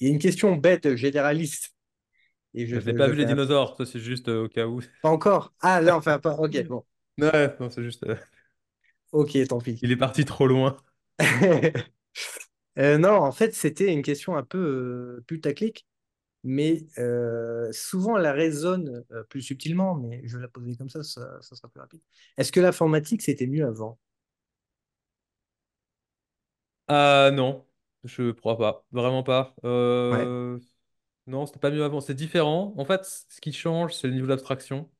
il y a une question bête, généraliste, et je, n'ai pas vu les un... dinosaures, ça c'est juste euh, au cas où. Pas encore? Ah, là, enfin, [laughs] pas. Ok, bon. Ouais, non, c'est juste. euh, Ok, tant pis. il est parti trop loin. [laughs] Euh, non, en fait, c'était une question un peu euh, putaclic, mais euh, souvent elle la résonne euh, plus subtilement, mais je vais la poser comme ça, ça, ça sera plus rapide. Est-ce que l'informatique, c'était mieux avant? Ah non, je crois pas. Vraiment pas. Ouais, Euh, Non, c'était pas mieux avant. C'est différent. En fait, ce qui change, c'est le niveau d'abstraction.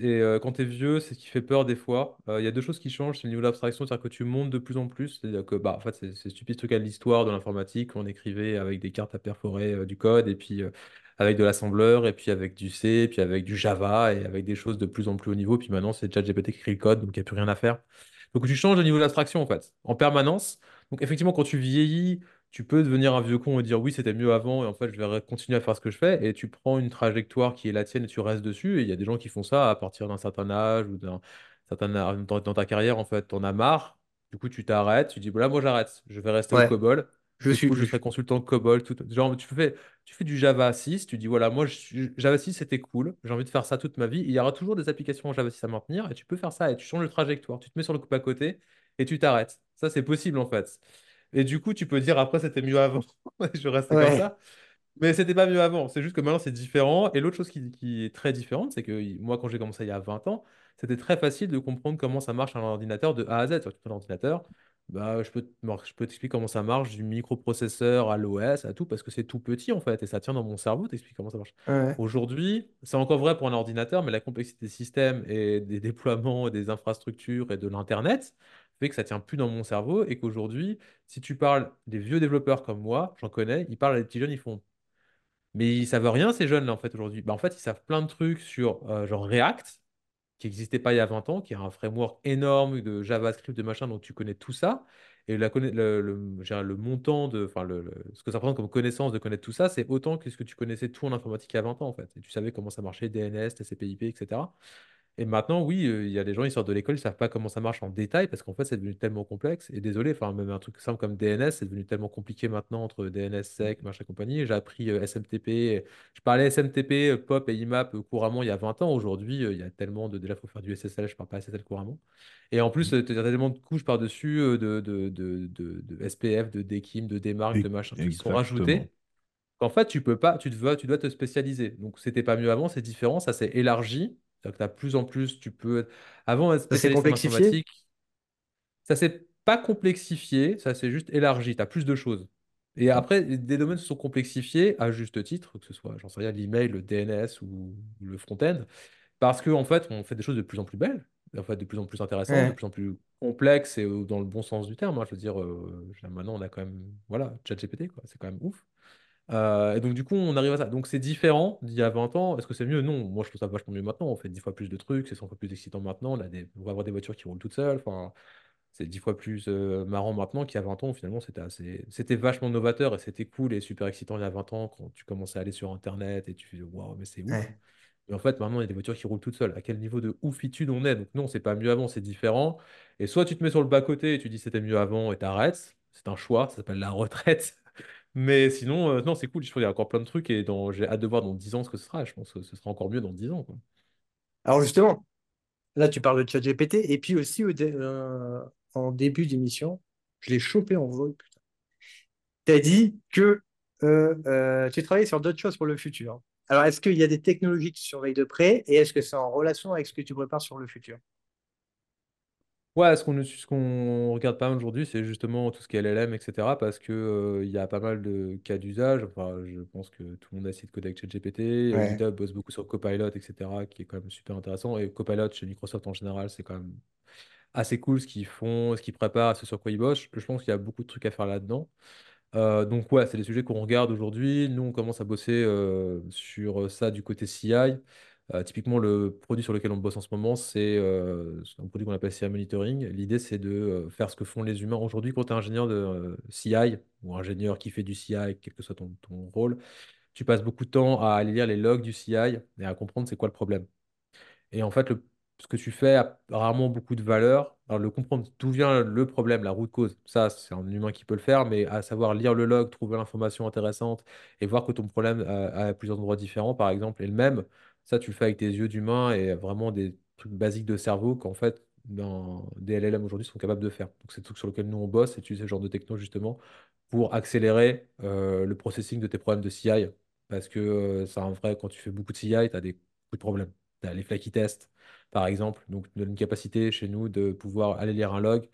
Et euh, quand tu es vieux, c'est ce qui fait peur des fois. Euh, Il y a deux choses qui changent, c'est le niveau d'abstraction, c'est-à-dire que tu montes de plus en plus. C'est-à-dire que, bah, en fait, c'est c'est stupide ce truc à l'histoire de l'informatique. On écrivait avec des cartes à perforer euh, du code, et puis avec de l'assembleur, et puis avec du C, et puis avec du Java, et avec des choses de plus en plus haut niveau. Puis maintenant, c'est ChatGPT qui écrit le code, donc il n'y a plus rien à faire. Donc tu changes de niveau d'abstraction, en fait, en permanence. Donc effectivement, quand tu vieillis, tu peux devenir un vieux con et dire oui, c'était mieux avant, et en fait, je vais continuer à faire ce que je fais. Et tu prends une trajectoire qui est la tienne et tu restes dessus. Et il y a des gens qui font ça à partir d'un certain âge ou d'un certain âge- dans, dans ta carrière, en fait, t'en as marre. Du coup, tu t'arrêtes, tu dis voilà, moi j'arrête, je vais rester au ouais, COBOL. je suis je serai consultant COBOL. Tout... Genre, tu fais, tu fais du Java 6, tu dis voilà, moi je- Java 6 c'était cool, j'ai envie de faire ça toute ma vie. Il y aura toujours des applications en Java 6 à maintenir et tu peux faire ça et tu changes de trajectoire, tu te mets sur le coup à côté et tu t'arrêtes. Ça, c'est possible en fait. Et du coup, tu peux dire après, c'était mieux avant. [laughs] Je restais comme Ouais, ça. Mais c'était pas mieux avant. C'est juste que maintenant, c'est différent. Et l'autre chose qui, qui est très différente, c'est que moi, quand j'ai commencé il y a 20 ans, c'était très facile de comprendre comment ça marche un ordinateur de A à Z. Sur un ordinateur, bah, je peux, je peux t'expliquer comment ça marche, du microprocesseur à l'OS, à tout, parce que c'est tout petit en fait. Et ça tient dans mon cerveau, t'expliques comment ça marche. ouais, Aujourd'hui, c'est encore vrai pour un ordinateur, mais la complexité des systèmes et des [laughs] déploiements, et des infrastructures et de l'Internet fait que ça tient plus dans mon cerveau et qu'aujourd'hui, si tu parles des vieux développeurs comme moi, j'en connais, ils parlent à des petits jeunes, ils font. Mais ils savent rien, ces jeunes-là, en fait, aujourd'hui. Bah, en fait, ils savent plein de trucs sur euh, genre React, qui n'existait pas il y a 20 ans, qui est un framework énorme de JavaScript, de machin, donc tu connais tout ça. Et la le, montant de, enfin, le- ce que ça représente comme connaissance de connaître tout ça, c'est autant que ce que tu connaissais tout en informatique il y a 20 ans, en fait. Et tu savais comment ça marchait, DNS, TCP/IP, etc. Et maintenant, oui, euh, il y a des gens, ils sortent de l'école, ils savent pas comment ça marche en détail parce qu'en fait, c'est devenu tellement complexe. Et désolé, enfin, même un truc simple comme DNS, c'est devenu tellement compliqué maintenant entre DNS sec, machin compagnie. J'ai appris euh, SMTP. Je parlais SMTP, euh, POP et IMAP couramment il y a 20 ans. Aujourd'hui, il y a tellement de. Déjà, il faut faire du SSL, je parle pas SSL couramment. Et en plus, tu as tellement de couches par-dessus de, de, de, de, SPF, de DKIM, de DMARC, de machin, qui sont exactement. rajoutés. En fait, tu peux pas, tu, te veux- tu dois te spécialiser. Donc, c'était pas mieux avant, c'est différent, ça s'est élargi. C'est-à-dire que tu as plus en plus, tu peux être... Avant, être ça s'est spécialiste en complexifié? informatique, ça s'est pas complexifié, ça s'est juste élargi. Tu as plus de choses. Et après, des domaines se sont complexifiés à juste titre, que ce soit, j'en sais rien, l'email, le DNS ou le front-end, parce qu'en fait, on fait des choses de plus en plus belles, en fait, de plus en plus intéressantes, de plus en plus complexes et euh, dans le bon sens du terme. hein. Je veux dire, euh, je veux dire, maintenant, on a quand même, voilà, ChatGPT, quoi. C'est quand même ouf. Euh, et donc, du coup, on arrive à ça. Donc, c'est différent d'il y a 20 ans. Est-ce que c'est mieux? Non. Moi, je trouve ça vachement mieux maintenant. On fait 10 fois plus de trucs, c'est 100 fois plus excitant maintenant. On a des... on va avoir des voitures qui roulent toutes seules. Enfin, c'est 10 fois plus euh, marrant maintenant qu'il y a 20 ans. Finalement, c'était assez... c'était vachement novateur et c'était cool et super excitant il y a 20 ans quand tu commençais à aller sur Internet et tu fais waouh, mais c'est ouf. ouais. Mais en fait, maintenant, il y a des voitures qui roulent toutes seules. À quel niveau de oufitude on est? Donc, non, c'est pas mieux avant, c'est différent. Et soit tu te mets sur le bas-côté et tu dis c'était mieux avant et t'arrêtes. C'est un choix, ça s'appelle la retraite. Mais sinon, euh, non, c'est cool. Je trouve qu'il y a encore plein de trucs et j'ai hâte de voir dans 10 ans ce que ce sera. Je pense que ce sera encore mieux dans 10 ans. Alors justement, là tu parles de ChatGPT, et puis aussi euh, en début d'émission, je l'ai chopé en vol. Tu as dit que euh, tu travailles sur d'autres choses pour le futur. Alors, est-ce qu'il y a des technologies que tu surveilles de près et est-ce que c'est en relation avec ce que tu prépares sur le futur? Ouais, ce qu'on ce qu'on regarde pas mal aujourd'hui, c'est justement tout ce qui est LLM, etc. Parce que, euh, il y a pas mal de cas d'usage. Enfin, je pense que tout le monde a essayé de coder avec ChatGPT. Euh, Ouais, GitHub bosse beaucoup sur Copilot, etc. qui est quand même super intéressant. Et Copilot chez Microsoft en général, c'est quand même assez cool ce qu'ils font, ce qu'ils préparent, ce sur quoi ils bossent. Je pense qu'il y a beaucoup de trucs à faire là-dedans. Euh, donc ouais, c'est des sujets qu'on regarde aujourd'hui. Nous, on commence à bosser euh, sur ça du côté CI. Euh, typiquement, le produit sur lequel on bosse en ce moment, c'est euh, un produit qu'on appelle CI Monitoring. L'idée, c'est de euh, faire ce que font les humains. Aujourd'hui, quand tu es ingénieur de CI ou ingénieur qui fait du CI, quel que soit ton, ton rôle, tu passes beaucoup de temps à aller lire les logs du CI et à comprendre c'est quoi le problème. Et en fait, ce que tu fais a rarement beaucoup de valeur. Alors, le comprendre d'où vient le problème, la root cause, ça, c'est un humain qui peut le faire, mais à savoir lire le log, trouver l'information intéressante et voir que ton problème a plusieurs endroits différents, par exemple, est le même, ça, tu le fais avec tes yeux d'humain et vraiment des trucs basiques de cerveau qu'en fait, dans des LLM aujourd'hui sont capables de faire. Donc, c'est tout sur lequel nous on bosse et tu ce genre de techno justement pour accélérer euh, le processing de tes problèmes de CI. Parce que euh, c'est un vrai, quand tu fais beaucoup de CI, tu as des, de problèmes. Tu as les flaky tests, par exemple, donc une capacité chez nous de pouvoir aller lire un log,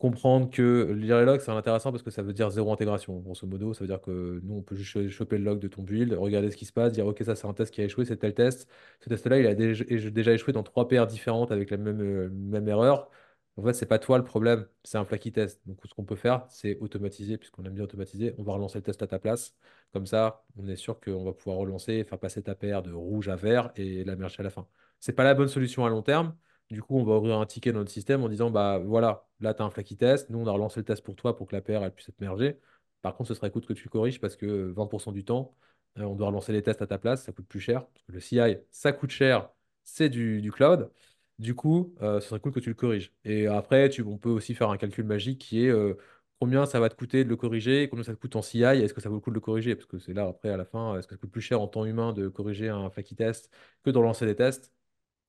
comprendre que lire les logs, c'est intéressant parce que ça veut dire zéro intégration. Grosso modo, ça veut dire que nous, on peut juste choper le log de ton build, regarder ce qui se passe, dire, OK, ça, c'est un test qui a échoué, c'est tel test. Ce test-là, il a déjà, échoué dans trois paires différentes avec la même, euh, même erreur. En fait, c'est pas toi le problème, c'est un flaky test. Donc, ce qu'on peut faire, c'est automatiser, puisqu'on aime bien automatiser. On va relancer le test à ta place. Comme ça, on est sûr qu'on va pouvoir relancer, faire passer ta paire de rouge à vert et la merger à la fin. C'est pas la bonne solution à long terme. Du coup, on va ouvrir un ticket dans notre système en disant, bah voilà, là, tu as un flaky test. Nous, on a relancé le test pour toi pour que la paire elle puisse être mergée. Par contre, ce serait cool que tu le corriges parce que 20% du temps, euh, on doit relancer les tests à ta place. Ça coûte plus cher. Le CI, ça coûte cher. C'est du, du cloud. Du coup, euh, ce serait cool que tu le corriges. Et après, tu, on peut aussi faire un calcul magique qui est euh, combien ça va te coûter de le corriger, combien ça te coûte en CI, est-ce que ça vaut le coup de le corriger? Parce que c'est là, après, à la fin, est-ce que ça coûte plus cher en temps humain de corriger un flaky test que de relancer des tests?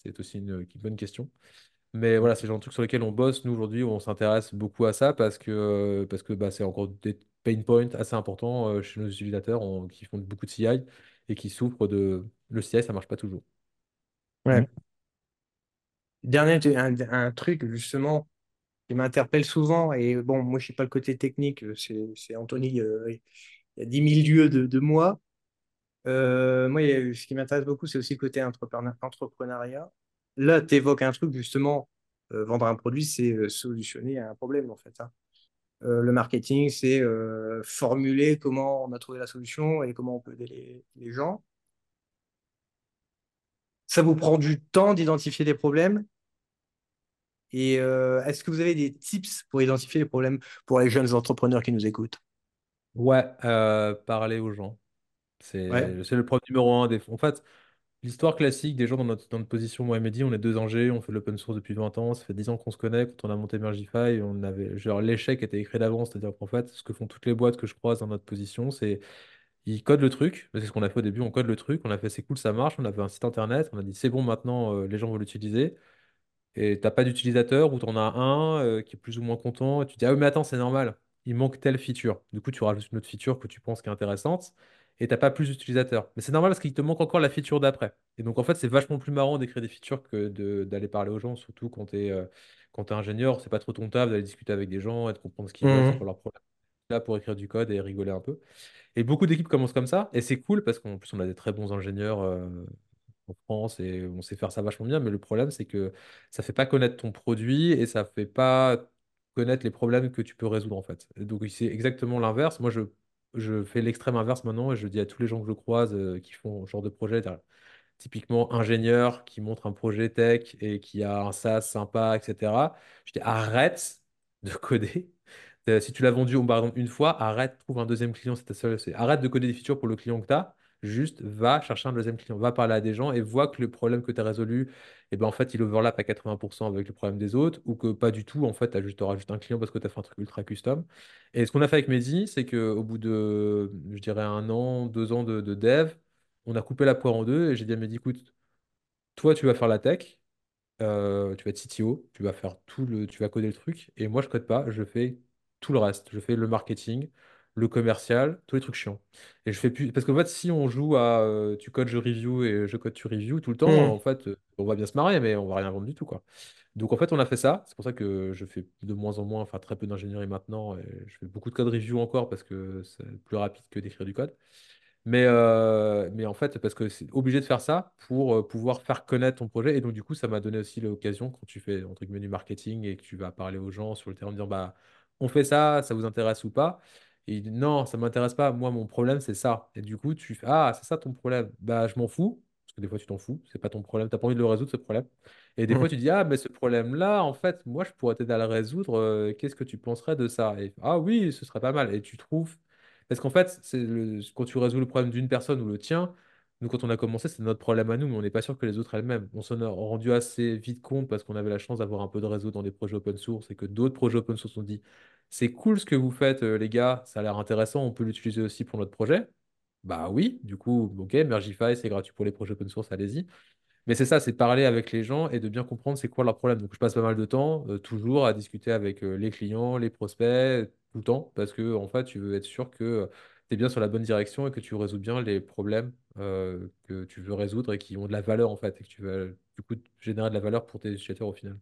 C'est aussi une, une bonne question. Mais voilà, c'est le genre de trucs sur lesquels on bosse, nous, aujourd'hui, on s'intéresse beaucoup à ça parce que, parce que bah, c'est encore des pain points assez importants euh, chez nos utilisateurs on- qui font beaucoup de CI et qui souffrent de... Le CI, ça marche pas toujours. Ouais. Dernier, un, un truc justement qui m'interpelle souvent, et bon, moi je suis pas le côté technique, c'est c'est Anthony, euh, il y a 10 000 lieues de, de moi. Euh, moi, ce qui m'intéresse beaucoup, c'est aussi le côté entrepreneur- entrepreneuriat. Là, tu évoques un truc justement, euh, vendre un produit, c'est euh, solutionner un problème en fait. hein. Le marketing, c'est formuler comment on a trouvé la solution et comment on peut aider les, les gens. Ça vous prend du temps d'identifier des problèmes. Et est-ce que vous avez des tips pour identifier les problèmes pour les jeunes entrepreneurs qui nous écoutent? Ouais, parler aux gens. Ouais. C'est le problème numéro un des... En fait, l'histoire classique des gens dans notre, dans notre position, moi et Mehdi, on est deux ingés, on fait de l'open source depuis 20 ans, ça fait 10 ans qu'on se connaît. Quand on a monté Mergify, on avait, genre, l'échec était écrit d'avance, c'est-à-dire qu'en fait, ce que font toutes les boîtes que je croise dans notre position, c'est ils codent le truc, c'est ce qu'on a fait au début, on code le truc, on a fait c'est cool, ça marche, on avait un site internet, on a dit c'est bon maintenant, euh, les gens vont l'utiliser. Et t'as pas d'utilisateur ou t'en as un euh, qui est plus ou moins content, et tu dis ah oui mais attends c'est normal, il manque telle feature. Du coup tu rajoutes une autre feature que tu penses qui est intéressante et t'as pas plus d'utilisateurs. Mais c'est normal parce qu'il te manque encore la feature d'après. Et donc en fait c'est vachement plus marrant d'écrire des features que de- d'aller parler aux gens, surtout quand t'es euh, quand t'es ingénieur, c'est pas trop ton taf d'aller discuter avec des gens et de comprendre ce qu'ils veulent, c'est Mhm. quoi leur problème. Là pour écrire du code et rigoler un peu. Et beaucoup d'équipes commencent comme ça, et c'est cool parce qu'en plus on a des très bons ingénieurs euh, en France et on sait faire ça vachement bien, mais le problème c'est que ça fait pas connaître ton produit et ça fait pas connaître les problèmes que tu peux résoudre en fait. Et donc c'est exactement l'inverse. Moi je, je fais l'extrême inverse maintenant et je dis à tous les gens que je croise euh, qui font ce genre de projet, typiquement ingénieur qui montre un projet tech et qui a un SaaS sympa, etc. Je dis arrête de coder. Euh, Si tu l'as vendu, une fois, arrête, trouve un deuxième client, c'est ta seule. Arrête de coder des features pour le client que tu as. Juste va chercher un deuxième client, va parler à des gens et vois que le problème que tu as résolu, eh ben, en fait, il overlap à 80% avec le problème des autres ou que pas du tout. En fait, tu juste, t'auras juste un client parce que tu as fait un truc ultra custom. Et ce qu'on a fait avec Mehdi, c'est qu'au bout de, je dirais, un an, deux ans de, de dev, on a coupé la poire en deux et j'ai dit à Mehdi, écoute, toi, tu vas faire la tech, euh, tu vas être CTO, tu vas faire tout le, tu vas coder le truc, et moi, je code pas, je fais tout le reste. Je fais le marketing, le commercial, tous les trucs chiants. Et je fais plus, parce qu'en fait, si on joue à euh, tu codes, je review et je code, tu review tout le temps, Mhm. en fait, euh, on va bien se marrer, mais on va rien vendre du tout, quoi. Donc, en fait, on a fait ça. C'est pour ça que je fais de moins en moins, enfin, très peu d'ingénierie maintenant, et je fais beaucoup de code review encore parce que c'est plus rapide que d'écrire du code. Mais, euh, mais en fait, parce que c'est obligé de faire ça pour euh, pouvoir faire connaître ton projet. Et donc, du coup, ça m'a donné aussi l'occasion, quand tu fais entre guillemets du marketing et que tu vas parler aux gens sur le terrain en disant, bah, on fait ça, ça vous intéresse ou pas? Et il dit, non, ça m'intéresse pas. Moi, mon problème, c'est ça. Et du coup, tu fais, ah, c'est ça ton problème. Bah, je m'en fous. Parce que des fois, tu t'en fous. C'est pas ton problème. T'as pas envie de le résoudre, ce problème. Et des fois, tu dis, ah, mais ce problème-là, en fait, moi, je pourrais t'aider à le résoudre. Euh, qu'est-ce que tu penserais de ça? Et, ah oui, ce serait pas mal. Et tu trouves Parce qu'en fait, c'est le- quand tu résous le problème d'une personne ou le tien, nous, quand on a commencé, c'était notre problème à nous, mais on n'est pas sûr que les autres elles-mêmes. On s'en est rendu assez vite compte parce qu'on avait la chance d'avoir un peu de réseau dans des projets open source et que d'autres projets open source ont dit, c'est cool ce que vous faites, euh, les gars, ça a l'air intéressant, on peut l'utiliser aussi pour notre projet. Bah oui, du coup, ok, Mergify, c'est gratuit pour les projets open source, allez-y. Mais c'est ça, c'est parler avec les gens et de bien comprendre c'est quoi leur problème. Donc je passe pas mal de temps, euh, toujours, à discuter avec euh, les clients, les prospects, tout le temps, parce que en fait, tu veux être sûr que tu es bien sur la bonne direction et que tu résous bien les problèmes que tu veux résoudre et qui ont de la valeur en fait, et que tu veux du coup générer de la valeur pour tes utilisateurs au final.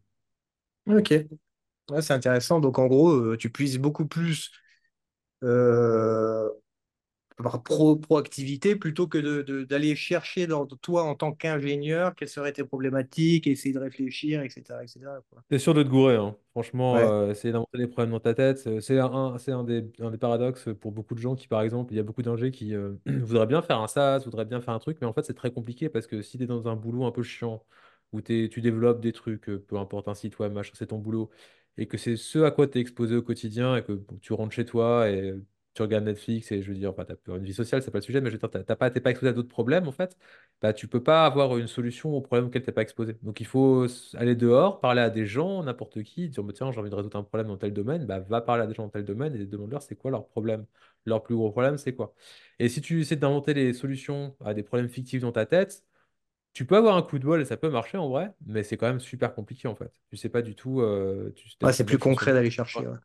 Ok, Ouais, c'est intéressant. Donc en gros, euh, tu puisses beaucoup plus euh, par pro proactivité plutôt que de, de- d'aller chercher dans toi en tant qu'ingénieur quelles seraient tes problématiques, essayer de réfléchir, etc., etc., quoi. T'es sûr de te gourer, hein. Franchement, Ouais. euh, essayer d'inventer des problèmes dans ta tête, euh, c'est un, c'est un des, un des paradoxes pour beaucoup de gens qui, par exemple, il y a beaucoup d'ingés qui euh, [clears throat] voudraient bien faire un SaaS, voudraient bien faire un truc, mais en fait, c'est très compliqué parce que si tu es dans un boulot un peu chiant, où t'es- tu développes des trucs, euh, peu importe un site web, machin, c'est ton boulot, et que c'est ce à quoi tu es exposé au quotidien, et que tu rentres chez toi et tu regardes Netflix, et je veux dire, enfin, t'as une vie sociale, c'est pas le sujet, mais je veux dire, t'as pas, t'es pas exposé à d'autres problèmes, en fait bah, tu peux pas avoir une solution au problème auquel tu pas exposé. Donc il faut aller dehors, parler à des gens, n'importe qui, dire bah, tiens, j'ai envie de résoudre un problème dans tel domaine, bah, va parler à des gens dans tel domaine et demande-leur c'est quoi leur problème. Leur plus gros problème, c'est quoi? Et si tu essaies d'inventer les solutions à des problèmes fictifs dans ta tête, tu peux avoir un coup de bol et ça peut marcher en vrai, mais c'est quand même super compliqué en fait. Tu sais pas du tout, euh, tu Ouais, n'as c'est plus concret le d'aller chercher. ouais.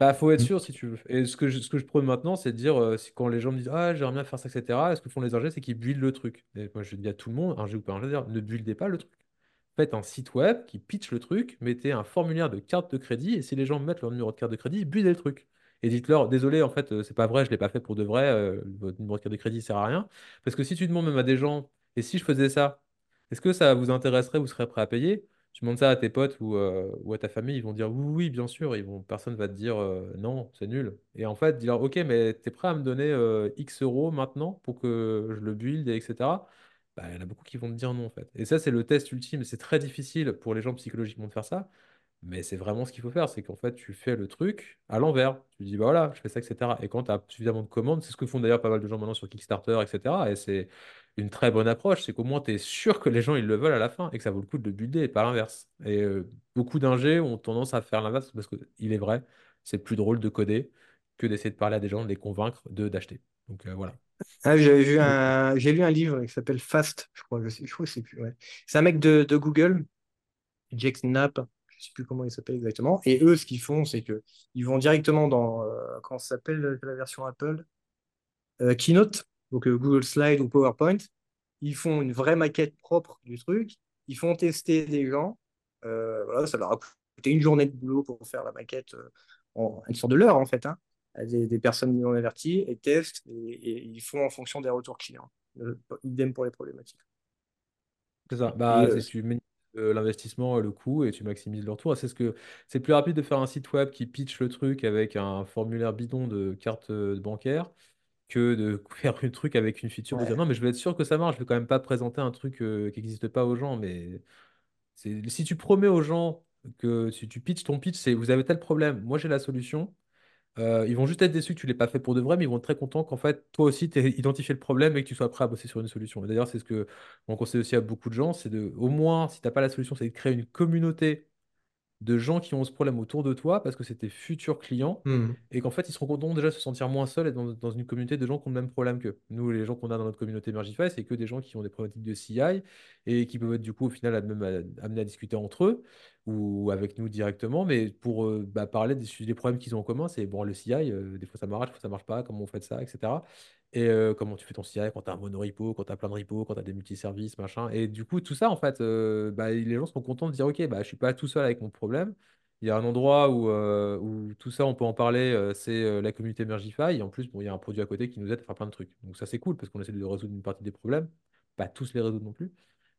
Bah, faut être Mm. sûr si tu veux. Et ce que je, ce que je prône maintenant, c'est de dire, euh, quand les gens me disent, ah, j'aimerais bien faire ça, etc., ce que font les ingés, c'est qu'ils buildent le truc. Et moi, je dis à tout le monde, ingé ou pas ingé, ne buildez pas le truc. Faites un site web qui pitch le truc, mettez un formulaire de carte de crédit, et si les gens mettent leur numéro de carte de crédit, buildez le truc. Et dites-leur, désolé, en fait, euh, c'est pas vrai, je l'ai pas fait pour de vrai, euh, votre numéro de carte de crédit sert à rien. Parce que si tu demandes même à des gens, et si je faisais ça, est-ce que ça vous intéresserait, vous serez prêt à payer? Tu demandes ça à tes potes ou, euh, ou à ta famille, ils vont dire oui, oui, bien sûr. Ils vont, personne va te dire euh, non, c'est nul. Et en fait, dire ok, mais t'es prêt à me donner euh, X euros maintenant pour que je le build, et etc. Bah, il y en a beaucoup qui vont te dire non, en fait. Et ça, c'est le test ultime. C'est très difficile pour les gens psychologiquement de faire ça. Mais c'est vraiment ce qu'il faut faire, c'est qu'en fait, tu fais le truc à l'envers. Tu dis, bah voilà, je fais ça, etc. Et quand tu as suffisamment de commandes, c'est ce que font d'ailleurs pas mal de gens maintenant sur Kickstarter, etc. Et c'est une très bonne approche, c'est qu'au moins tu es sûr que les gens ils le veulent à la fin et que ça vaut le coup de le builder et pas l'inverse. Et euh, beaucoup d'ingés ont tendance à faire l'inverse parce qu'il est vrai, c'est plus drôle de coder que d'essayer de parler à des gens, de les convaincre d'acheter. Donc euh, voilà. Ah, j'ai lu un livre qui s'appelle Fast, je crois, je sais, je crois que c'est plus. C'est un mec de, de Google, Jack Knapp, je sais plus comment il s'appelle exactement. Et eux, ce qu'ils font, c'est que ils vont directement dans, euh, ça s'appelle la version Apple, euh, Keynote, donc euh, Google Slide ou PowerPoint. Ils font une vraie maquette propre du truc. Ils font tester des gens. Euh, voilà, ça leur a coûté une journée de boulot pour faire la maquette euh, en une sorte de l'heure en fait, hein, à des, des personnes non averties et testent et, et ils font en fonction des retours clients. Euh, idem pour les problématiques. C'est ça. Bah, tu euh, l'investissement et le coût et tu maximises le retour. C'est ce que c'est plus rapide de faire un site web qui pitch le truc avec un formulaire bidon de carte bancaire que de [laughs] faire un truc avec une feature pour dire ouais. non, mais je vais être sûr que ça marche. Je vais quand même pas présenter un truc euh, qui n'existe pas aux gens. Mais si tu promets aux gens que si tu pitches ton pitch, c'est vous avez tel problème, moi j'ai la solution. euh, ils vont juste être déçus que tu l'aies pas fait pour de vrai, mais ils vont être très contents qu'en fait, toi aussi, tu aies [laughs] identifié le problème et que tu sois prêt à bosser sur une solution. Et d'ailleurs, c'est ce que on conseille aussi à beaucoup de gens, c'est de, au moins, si tu n'as pas la solution, c'est de créer une communauté de gens qui ont ce problème autour de toi parce que c'est tes futurs clients Hmm. et qu'en fait ils seront contents déjà de se sentir moins seuls et dans, dans une communauté de gens qui ont le même problème qu'eux. Nous, les gens qu'on a dans notre communauté Mergify, c'est que des gens qui ont des problématiques de CI et qui peuvent être du coup au final même amenés à discuter entre eux ou avec nous directement, mais pour euh, bah, parler des, problèmes qu'ils ont en commun, c'est bon, le CI, euh, des fois ça marche, des fois ça marche pas, comment on fait ça, etc. Et euh, comment tu fais ton CI quand tu as un monorepo, quand tu as plein de repos, quand tu as des multiservices, machin. Et du coup, tout ça, en fait, bah, les gens sont contents de dire, OK, bah, je suis pas tout seul avec mon problème. Il y a un endroit où, où tout ça, on peut en parler, c'est la communauté Mergify. Et en plus, bon, il y a un produit à côté qui nous aide à faire plein de trucs. Donc ça, c'est cool parce qu'on essaie de résoudre une partie des problèmes. Pas tous les résoudre non plus.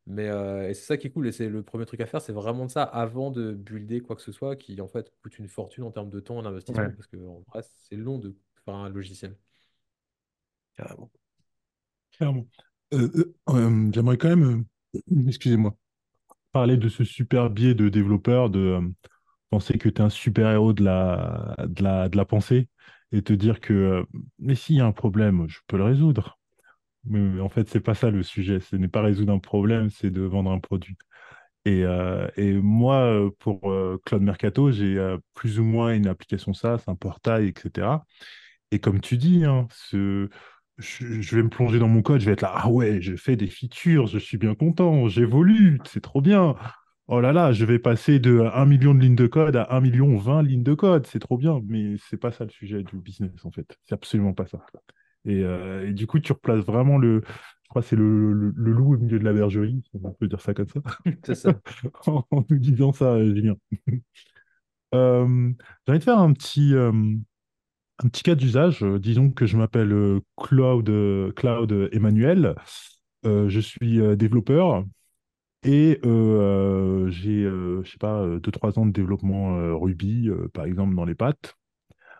Mais euh, et c'est ça qui est cool. Et c'est le premier truc à faire, c'est vraiment de ça avant de builder quoi que ce soit qui, en fait, coûte une fortune en termes de temps et d'investissement. Ouais, Parce que, en vrai, c'est long de faire un logiciel. carrément. Clairement. Euh, euh, euh, j'aimerais quand même, euh, excusez-moi, parler de ce super biais de développeur, de euh, penser que tu es un super-héros de la, de la, de la pensée et te dire que, euh, mais s'il y a un problème, je peux le résoudre. Mais en fait, c'est pas ça le sujet. Ce n'est pas résoudre un problème, c'est de vendre un produit. Et, euh, moi, euh, pour euh, Cloud Mercato, j'ai euh, plus ou moins une application SaaS, un portail, etc. Et comme tu dis, hein, je, vais me plonger dans mon code, je vais être là, ah ouais, je fais des features, je suis bien content, j'évolue, c'est trop bien. Oh là là, je vais passer de un million de lignes de code à un million 20 lignes de code, c'est trop bien. Mais c'est pas ça le sujet du business, en fait. C'est absolument pas ça. Et, euh, et du coup, tu replaces vraiment le, je crois que c'est le, le, le loup au milieu de la bergerie, si on peut dire ça comme ça, [laughs] C'est ça. [laughs] en, en nous disant ça, euh, Julien. [laughs] Euh, j'ai envie de faire un petit, euh, un petit cas d'usage. Disons que je m'appelle euh, Claude Emmanuel. Je suis développeur et j'ai, je sais pas, euh, deux trois ans de développement Ruby, par exemple, dans les pattes,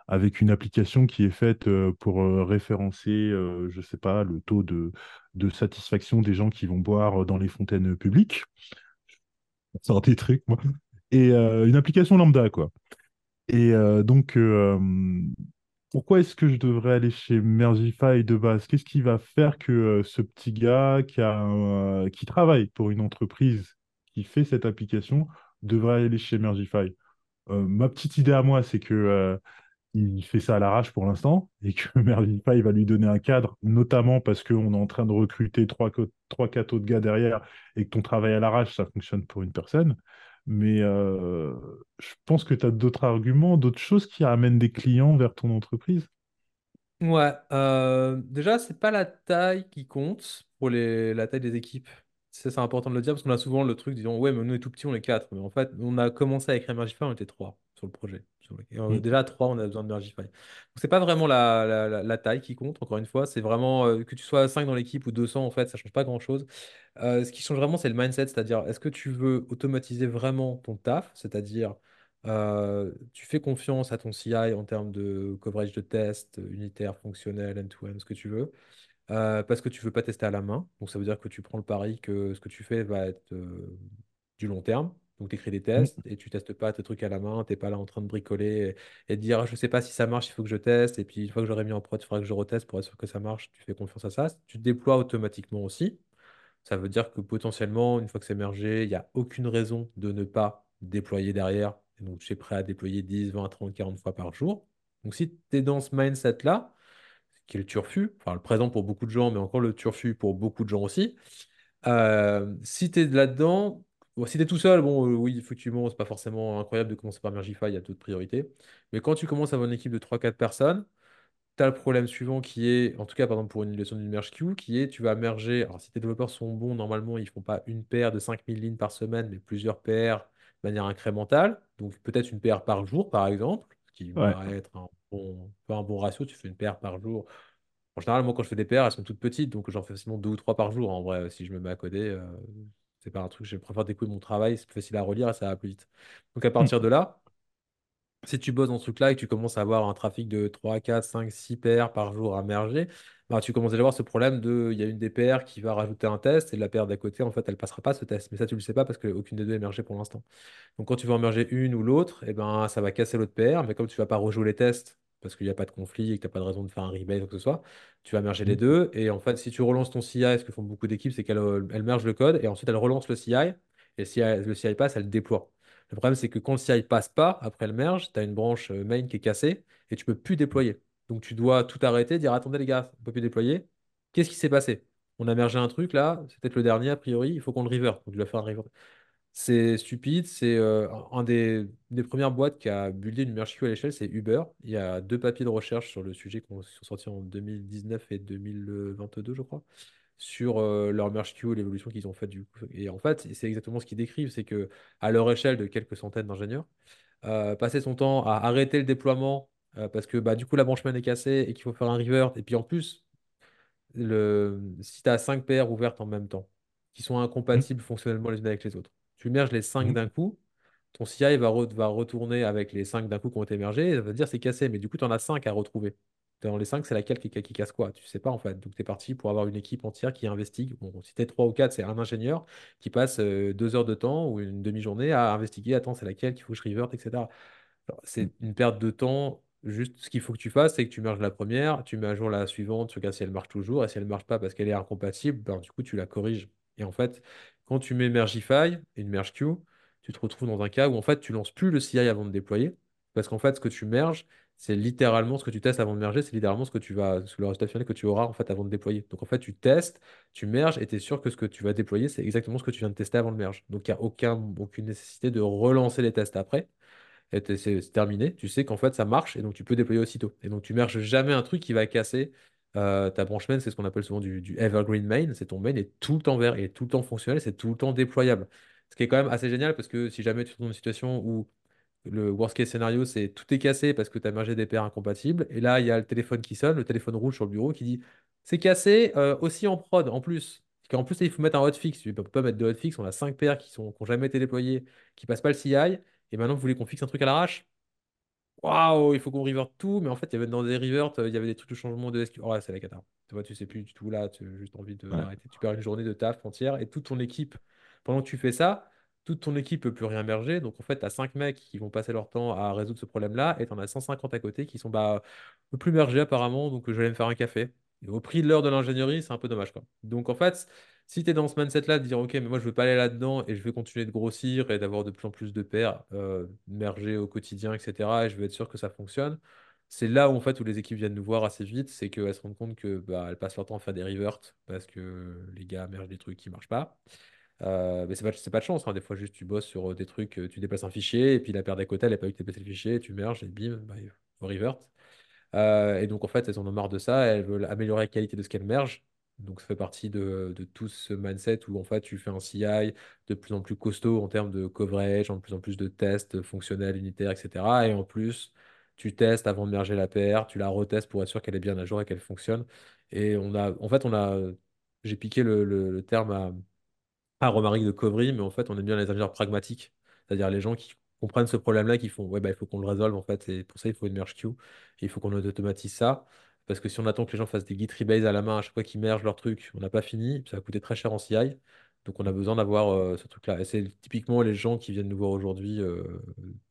avec une application qui est faite pour référencer, je sais pas, le taux de, satisfaction des gens qui vont boire dans les fontaines publiques. Ça des trucs, moi. Et une application lambda, quoi. Et donc, pourquoi est-ce que je devrais aller chez Mergify de base? Qu'est-ce qui va faire que ce petit gars qui qui travaille pour une entreprise qui fait cette application devrait aller chez Mergify? Ma petite idée à moi, c'est que il fait ça à l'arrache pour l'instant et que [laughs] Merlify va lui donner un cadre, notamment parce qu'on est en train de recruter trois, co- trois, quatre autres gars derrière et que ton travail à l'arrache, ça fonctionne pour une personne. Mais euh, je pense que tu as d'autres arguments, d'autres choses qui amènent des clients vers ton entreprise? Ouais, euh, déjà, c'est pas la taille qui compte pour la taille des équipes. C'est important de le dire parce qu'on a souvent le truc disant, ouais, mais nous, on est tout petits, on est quatre. Mais en fait, on a commencé à écrire Mergify, on était trois sur le projet. Sur le- Mm. déjà, à trois, on a besoin de Mergify. Donc, c'est pas vraiment la, la, la- la taille qui compte, encore une fois. C'est vraiment euh, que tu sois 5 dans l'équipe ou 200, en fait, ça change pas grand-chose. Euh, ce qui change vraiment, c'est le mindset, c'est-à-dire, est-ce que tu veux automatiser vraiment ton taf, c'est-à-dire euh, tu fais confiance à ton CI en termes de coverage de test, unitaire, fonctionnel, end-to-end, ce que tu veux, euh, parce que tu veux pas tester à la main. Donc ça veut dire que tu prends le pari que ce que tu fais va être euh, du long terme. Donc tu écris des tests et tu testes pas tes trucs à la main, t'es pas là en train de bricoler et, de dire Ah, je sais pas si ça marche, il faut que je teste, et puis une fois que j'aurai mis en prod, il faudra que je reteste pour être sûr que ça marche, tu fais confiance à ça. Tu déploies automatiquement aussi. Ça veut dire que potentiellement, une fois que c'est mergé, il n'y a aucune raison de ne pas déployer derrière. Donc, tu es prêt à déployer 10, 20, 30, 40 fois par jour. Donc, si tu es dans ce mindset-là, qui est le turfu, enfin le présent pour beaucoup de gens, mais encore le turfu pour beaucoup de gens aussi, euh, si tu es là-dedans, bon, si tu es tout seul, bon, euh, oui, effectivement, c'est pas forcément incroyable de commencer par Mergify, il y a d'autres priorités. Mais quand tu commences à avoir une équipe de trois, quatre personnes, tu as le problème suivant qui est, en tout cas, par exemple, pour une leçon d'une merge queue, qui est tu vas merger. Alors, si tes développeurs sont bons, normalement, ils font pas une paire de 5000 lignes par semaine, mais plusieurs paires de manière incrémentale. Donc, peut-être une paire par jour, par exemple, ce qui Ouais. paraît être un bon, pas un bon ratio. Tu fais une paire par jour. En général, moi, quand je fais des paires, elles sont toutes petites, donc j'en fais facilement deux ou trois par jour. En vrai, si je me mets à coder, euh, c'est pas un truc, je préfère découper mon travail, c'est plus facile à relire et ça va plus vite. Donc, à Mm. partir de là, si tu bosses dans ce truc-là et que tu commences à avoir un trafic de 3, 4, 5, 6 paires par jour à merger, bah, tu commences à avoir ce problème de il y a une des paires qui va rajouter un test et la paire d'à côté, en fait, elle passera pas ce test. Mais ça, tu le sais pas parce qu'aucune des deux est mergée pour l'instant. Donc, quand tu vas en merger une ou l'autre, eh ben, ça va casser l'autre paire. Mais comme tu vas pas rejouer les tests parce qu'il n'y a pas de conflit et que tu n'as pas de raison de faire un rebate ou quoi que ce soit, tu vas merger les Mm. deux. Et en fait, si tu relances ton CI, ce que font beaucoup d'équipes, c'est qu'elles euh, mergent le code et ensuite elles relancent le CI. Et si le CI passe, elles le déploient. Le problème, c'est que quand le CI passe pas après le merge, tu as une branche euh, main qui est cassée et tu peux plus déployer. Donc tu dois tout arrêter, dire attendez les gars, on peut plus déployer. Qu'est-ce qui s'est passé? On a mergé un truc là, c'est peut-être le dernier a priori, il faut qu'on le revert. Donc tu dois faire un revert. C'est stupide, c'est euh, un des, une des premières boîtes qui a buildé une merge queue à l'échelle, c'est Uber. Il y a deux papiers de recherche sur le sujet qui sont sortis en 2019 et 2022, je crois sur euh, leur merge queue et l'évolution qu'ils ont faite du coup. Et en fait, c'est exactement ce qu'ils décrivent, c'est que à leur échelle de quelques centaines d'ingénieurs, euh, passer son temps à arrêter le déploiement euh, parce que bah, du coup la branche main est cassée et qu'il faut faire un revert. Et puis en plus, le... si tu as 5 paires ouvertes en même temps, qui sont incompatibles fonctionnellement les unes avec les autres, tu merges les 5 Mm. d'un coup, ton CI va, re- va retourner avec les 5 d'un coup qui ont été mergés, et ça veut dire c'est cassé, mais du coup tu en as 5 à retrouver. Dans les 5, c'est laquelle qui, qui casse quoi? Tu sais pas en fait. Donc tu es parti pour avoir une équipe entière qui investigue. Bon, si tu es 3 ou 4, c'est un ingénieur qui passe euh, deux heures de temps ou une demi-journée à investiguer. Attends, c'est laquelle? Qu'il faut que je revert, etc. Alors, Mm. C'est une perte de temps Juste, ce qu'il faut que tu fasses, c'est que tu merges la première, tu mets à jour la suivante, tu regardes si elle marche toujours, et si elle ne marche pas parce qu'elle est incompatible, ben, du coup, tu la corriges. Et en fait, quand tu mets Mergify, une merge queue, tu te retrouves dans un cas où en fait, tu lances plus le CI avant de déployer, parce qu'en fait, ce que tu merges, c'est littéralement ce que tu testes avant de merger, c'est littéralement ce que tu vas, le résultat final que tu auras en avant de déployer. Donc en fait, tu testes, tu merges et tu es sûr que ce que tu vas déployer, c'est exactement ce que tu viens de tester avant le merge. Donc il n'y a aucun, aucune nécessité de relancer les tests après et c'est terminé, tu sais qu'en fait ça marche et donc tu peux déployer aussitôt. Et donc tu merges jamais un truc qui va casser euh, ta branche main, c'est ce qu'on appelle souvent du, evergreen main, c'est ton main est tout le temps vert, et tout le temps fonctionnel, c'est tout le temps déployable. Ce qui est quand même assez génial parce que si jamais tu te dans une situation où le worst case scénario, c'est tout est cassé parce que tu as mergé des paires incompatibles, et là il y a le téléphone qui sonne, le téléphone rouge sur le bureau qui dit c'est cassé euh, aussi en prod en plus. En plus, il faut mettre un hotfix. Tu ne peux pas mettre de hotfix. On a cinq paires qui n'ont jamais été déployées, qui passent pas le CI. Et maintenant, vous voulez qu'on fixe un truc à l'arrache? Waouh, il faut qu'on revert tout. Mais en fait, il y avait dans des revert, il y avait des trucs de changement de SQ. Oh, ouais, c'est la cata. Tu vois, tu sais plus du tout là, tu as juste envie d'arrêter. Tu perds une journée de taf entière et toute ton équipe, pendant que tu fais ça, toute ton équipe peut plus rien merger. Donc en fait, tu as 5 mecs qui vont passer leur temps à résoudre ce problème-là et tu en as 150 à côté qui sont bah, plus merger apparemment. Donc je vais aller me faire un café. Au prix de l'heure de l'ingénierie, c'est un peu dommage. Donc en fait, si tu es dans ce mindset-là, de dire, OK, mais moi, je veux pas aller là-dedans et je vais continuer de grossir et d'avoir de plus en plus de paires euh, mergées au quotidien, etc., et je veux être sûr que ça fonctionne, c'est là où, en fait, où les équipes viennent nous voir assez vite, c'est qu'elles se rendent compte que bah, elles passent leur temps à faire des reverts parce que les gars mergent des trucs qui marchent pas. Euh, mais c'est pas, pas de chance, hein. Des fois, juste tu bosses sur des trucs, tu déplaces un fichier et puis la paire d'à côté, elle n'a pas eu que déplacer le fichier, tu merges et bim, bah, revert. Euh, et donc, en fait, elles en ont marre de ça, elles veulent améliorer la qualité de ce qu'elles mergent. Donc ça fait partie de, tout ce mindset où en fait tu fais un CI de plus en plus costaud en termes de coverage, en plus en plus de tests fonctionnels, unitaires, etc. Et en plus, tu testes avant de merger la paire, tu la retestes pour être sûr qu'elle est bien à jour et qu'elle fonctionne. Et on a, en fait, on a, j'ai piqué le, terme à, à Romaric de Covry, mais en fait, on aime bien les ingénieurs pragmatiques, c'est-à-dire les gens qui comprennent ce problème-là, qui font, ouais, bah, il faut qu'on le résolve en fait, et pour ça, il faut une merge queue, il faut qu'on automatise ça. Parce que si on attend que les gens fassent des git rebase à la main à chaque fois qu'ils mergent leur truc, on n'a pas fini, ça va coûter très cher en CI. Donc on a besoin d'avoir euh, ce truc-là. Et c'est typiquement les gens qui viennent nous voir aujourd'hui euh,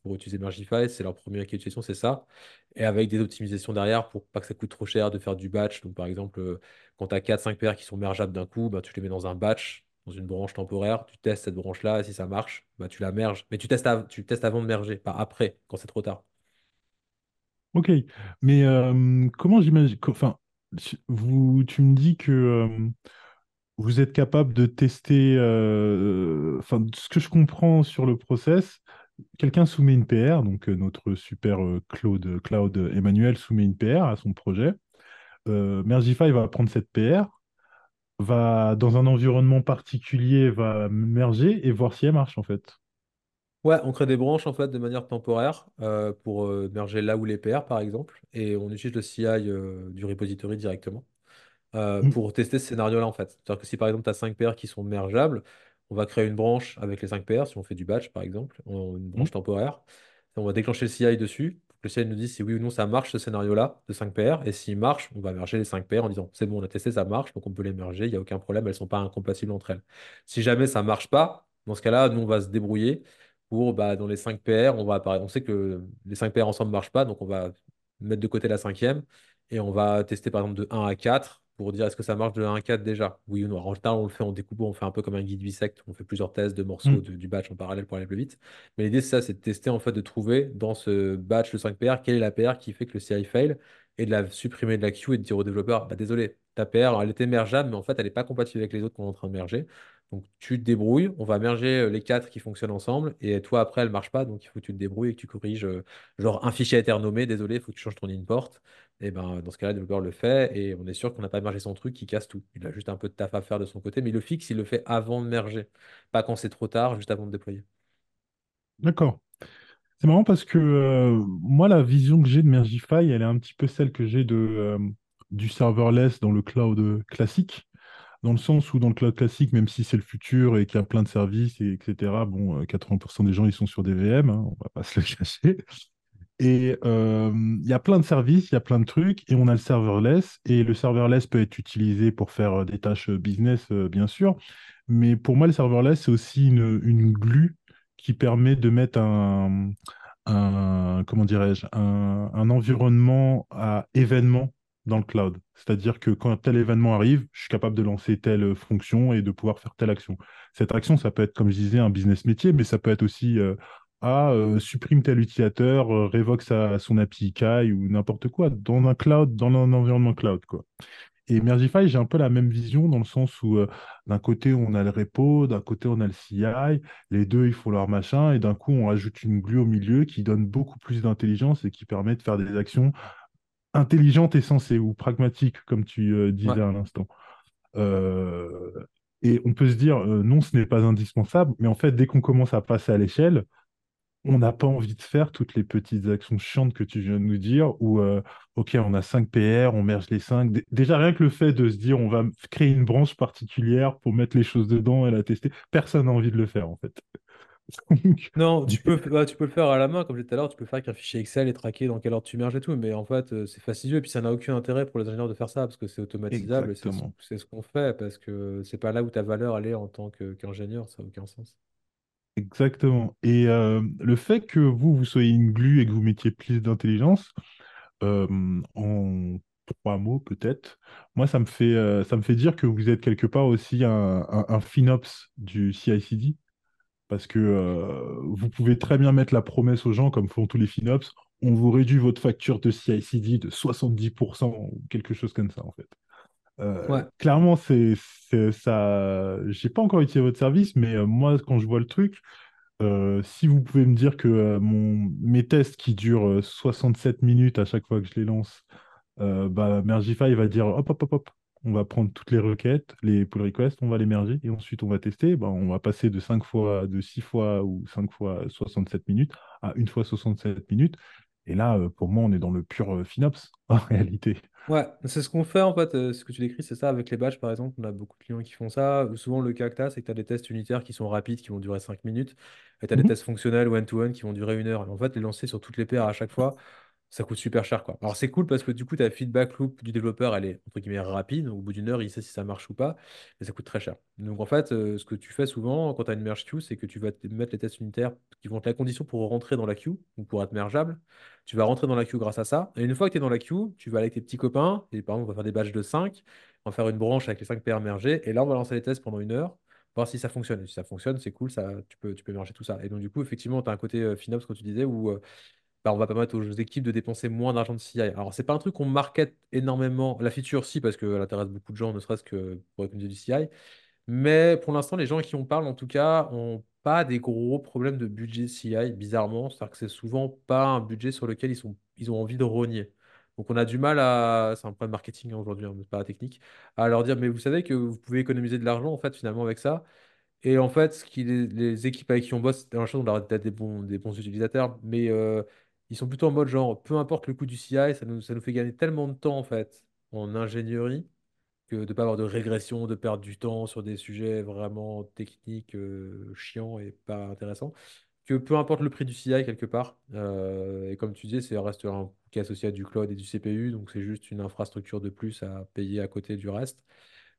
pour utiliser Mergify, c'est leur première utilisation, c'est ça. Et avec des optimisations derrière pour pas que ça coûte trop cher de faire du batch. Donc par exemple, euh, quand tu as 4-5 paires qui sont mergeables d'un coup, bah, tu les mets dans un batch, dans une branche temporaire, tu testes cette branche-là, et si ça marche, bah, tu la merges. Mais tu testes, tu testes avant de merger, pas après, quand c'est trop tard. Ok, mais euh, comment j'imagine, enfin, vous, tu me dis que euh, vous êtes capable de tester, euh, enfin, ce que je comprends sur le process, quelqu'un soumet une PR, donc notre super Claude, Cloud Emmanuel soumet une PR à son projet. Mergify va prendre cette PR, va dans un environnement particulier, va merger et voir si elle marche en fait. Ouais, on crée des branches en fait de manière temporaire euh, pour euh, merger là où les PR par exemple, et on utilise le CI euh, du repository directement Mm. pour tester ce scénario-là en fait. C'est-à-dire que si par exemple tu as 5 PR qui sont mergeables, on va créer une branche avec les 5 PR, si on fait du batch par exemple, une Mm. branche temporaire, on va déclencher le CI dessus, le CI nous dise si oui ou non ça marche ce scénario-là de 5 PR, et s'il marche, on va merger les 5 PR en disant c'est bon, on a testé, ça marche, donc on peut les merger, il n'y a aucun problème, elles ne sont pas incompatibles entre elles. Si jamais ça ne marche pas, dans ce cas-là, nous on va se débrouiller pour, bah, dans les 5 PR, on va on sait que les 5 PR ensemble ne marchent pas, donc on va mettre de côté la cinquième et on va tester par exemple de 1 à 4 pour dire est-ce que ça marche de 1 à 4 déjà? Oui ou non. En général, on le fait en découpant, on fait un peu comme un guide bisect, on fait plusieurs tests de morceaux Mm. du batch en parallèle pour aller plus vite. Mais l'idée, c'est ça, c'est de tester, en fait, de trouver dans ce batch de 5 PR, quelle est la PR qui fait que le CI fail et de la supprimer de la queue et de dire au développeur, bah, désolé, ta PR, elle était mergeable, mais en fait, elle n'est pas compatible avec les autres qu'on est en train de merger. Donc tu te débrouilles, on va merger euh, les quatre qui fonctionnent ensemble, et toi après elle marche pas, donc il faut que tu te débrouilles et que tu corriges. euh, genre un fichier a été renommé, désolé, il faut que tu changes ton import. Et ben dans ce cas-là, le développeur le fait, et on est sûr qu'on n'a pas mergé son truc qui casse tout. Il a juste un peu de taf à faire de son côté, mais il le fixe, il le fait avant de merger, pas quand c'est trop tard, juste avant de déployer. D'accord. C'est marrant parce que euh, moi, la vision que j'ai de Mergify, elle est un petit peu celle que j'ai du serverless dans le cloud classique. Dans le sens où dans le cloud classique, même si c'est le futur et qu'il y a plein de services, et etc., bon, euh, 80% des gens, ils sont sur des VM, hein, on va pas [laughs] se le cacher. Et euh, il y a plein de services, il y a plein de trucs, et on a le serverless. Et le serverless peut être utilisé pour faire euh, des tâches euh, business, euh, bien sûr. Mais pour moi, le serverless, c'est aussi une, une glue qui permet de mettre un, comment dirais-je, un environnement à événement dans le cloud. C'est-à-dire que quand tel événement arrive, je suis capable de lancer telle fonction et de pouvoir faire telle action. Cette action, ça peut être, comme je disais, un business métier, mais ça peut être aussi euh, ah, euh, supprime tel utilisateur, euh, révoque sa, son API KAI ou n'importe quoi dans un cloud, dans un environnement cloud, quoi. Et Mergify, j'ai un peu la même vision dans le sens où euh, d'un côté on a le repo, d'un côté on a le CI, les deux ils font leur machin, et d'un coup on rajoute une glue au milieu qui donne beaucoup plus d'intelligence et qui permet de faire des actions intelligentes et sensées ou pragmatiques, comme tu euh, disais Ouais. à l'instant. Euh, et on peut se dire euh, non, ce n'est pas indispensable, mais en fait, dès qu'on commence à passer à l'échelle, on n'a pas envie de faire toutes les petites actions chiantes que tu viens de nous dire, où, OK, on a 5 PR, on merge les 5. Déjà, rien que le fait de se dire, on va créer une branche particulière pour mettre les choses dedans et la tester, personne n'a envie de le faire, en fait. [laughs] Non, tu peux, bah, tu peux le faire à la main, comme j'ai dit tout à l'heure, tu peux le faire avec un fichier Excel et traquer dans quel ordre tu merges et tout, mais en fait, euh, c'est fastidieux et puis ça n'a aucun intérêt pour les ingénieurs de faire ça parce que c'est automatisable et c'est ce, qu'on fait parce que c'est pas là où ta valeur elle est en tant qu'ingénieur, ça n'a aucun sens. Exactement. Et euh, le fait que vous, vous soyez une glue et que vous mettiez plus d'intelligence, euh, en trois mots peut-être, moi, ça me fait, euh, ça me fait dire que vous êtes quelque part aussi un, un, un FinOps du CI/CD. Parce que euh, vous pouvez très bien mettre la promesse aux gens, comme font tous les FinOps, on vous réduit votre facture de CI/CD de 70% ou quelque chose comme ça, en fait. Euh, Ouais, clairement, c'est ça. J'ai pas encore utilisé votre service, mais euh, moi, quand je vois le truc, euh, si vous pouvez me dire que euh, mon, mes tests qui durent euh, 67 minutes à chaque fois que je les lance, euh, bah, Mergify va dire hop, hop, hop, hop, on va prendre toutes les requêtes, les pull requests, on va les merger et ensuite on va tester. Bah, on va passer de 5 fois, de 6 fois ou 5 fois 67 minutes à une fois 67 minutes. Et là, euh, pour moi, on est dans le pur euh, FinOps [laughs] en réalité. ouais, c'est ce qu'on fait en fait, euh, ce que tu décris, c'est ça avec les badges par exemple, on a beaucoup de clients qui font ça. Souvent, le cas que tu as, c'est que tu as des tests unitaires qui sont rapides, qui vont durer 5 minutes, et tu as des Mhm. tests fonctionnels one-to-one qui vont durer une heure. Et en fait, les lancer sur toutes les paires à chaque fois, ça coûte super cher, quoi. Alors c'est cool parce que du coup, ta feedback loop du développeur, elle est entre guillemets rapide. Au bout d'une heure, il sait si ça marche ou pas, mais ça coûte très cher. Donc en fait, euh, ce que tu fais souvent quand tu as une merge queue, c'est que tu vas te mettre les tests unitaires qui vont être la condition pour rentrer dans la queue ou pour être mergeable. Tu vas rentrer dans la queue grâce à ça. Et une fois que tu es dans la queue, tu vas aller avec tes petits copains, et par exemple, on va faire des badges de 5, on va faire une branche avec les 5 PR mergés, et là, on va lancer les tests pendant une heure. Voir si ça fonctionne. Et si ça fonctionne, c'est cool, ça, tu peux, tu peux merger tout ça. Et donc, du coup, effectivement, tu as un côté euh, FinOps, comme tu disais, où euh, bah, on va permettre aux équipes de dépenser moins d'argent de CI. Alors, c'est pas un truc qu'on market énormément. La feature, si, parce qu'elle intéresse beaucoup de gens, ne serait-ce que pour économiser du CI. Mais pour l'instant, les gens qui on parle, en tout cas, ont pas des gros problèmes de budget CI, bizarrement. C'est-à-dire que c'est souvent pas un budget sur lequel ils sont, ils ont envie de rogner. Donc, on a du mal à. C'est un problème marketing hein, aujourd'hui, hein, pas technique. À leur dire, mais vous savez que vous pouvez économiser de l'argent, en fait, finalement, avec ça. Et en fait, ce qui, les, équipes avec qui on bosse, un chose, on leur a des bons, des bons utilisateurs, mais euh, ils sont plutôt en mode genre, peu importe le coût du CI, ça nous, ça nous fait gagner tellement de temps en fait en ingénierie que de ne pas avoir de régression, de perdre du temps sur des sujets vraiment techniques, euh, chiants et pas intéressants, que peu importe le prix du CI quelque part, euh, et comme tu disais, c'est reste un coût qui est associé à du cloud et du CPU, donc c'est juste une infrastructure de plus à payer à côté du reste.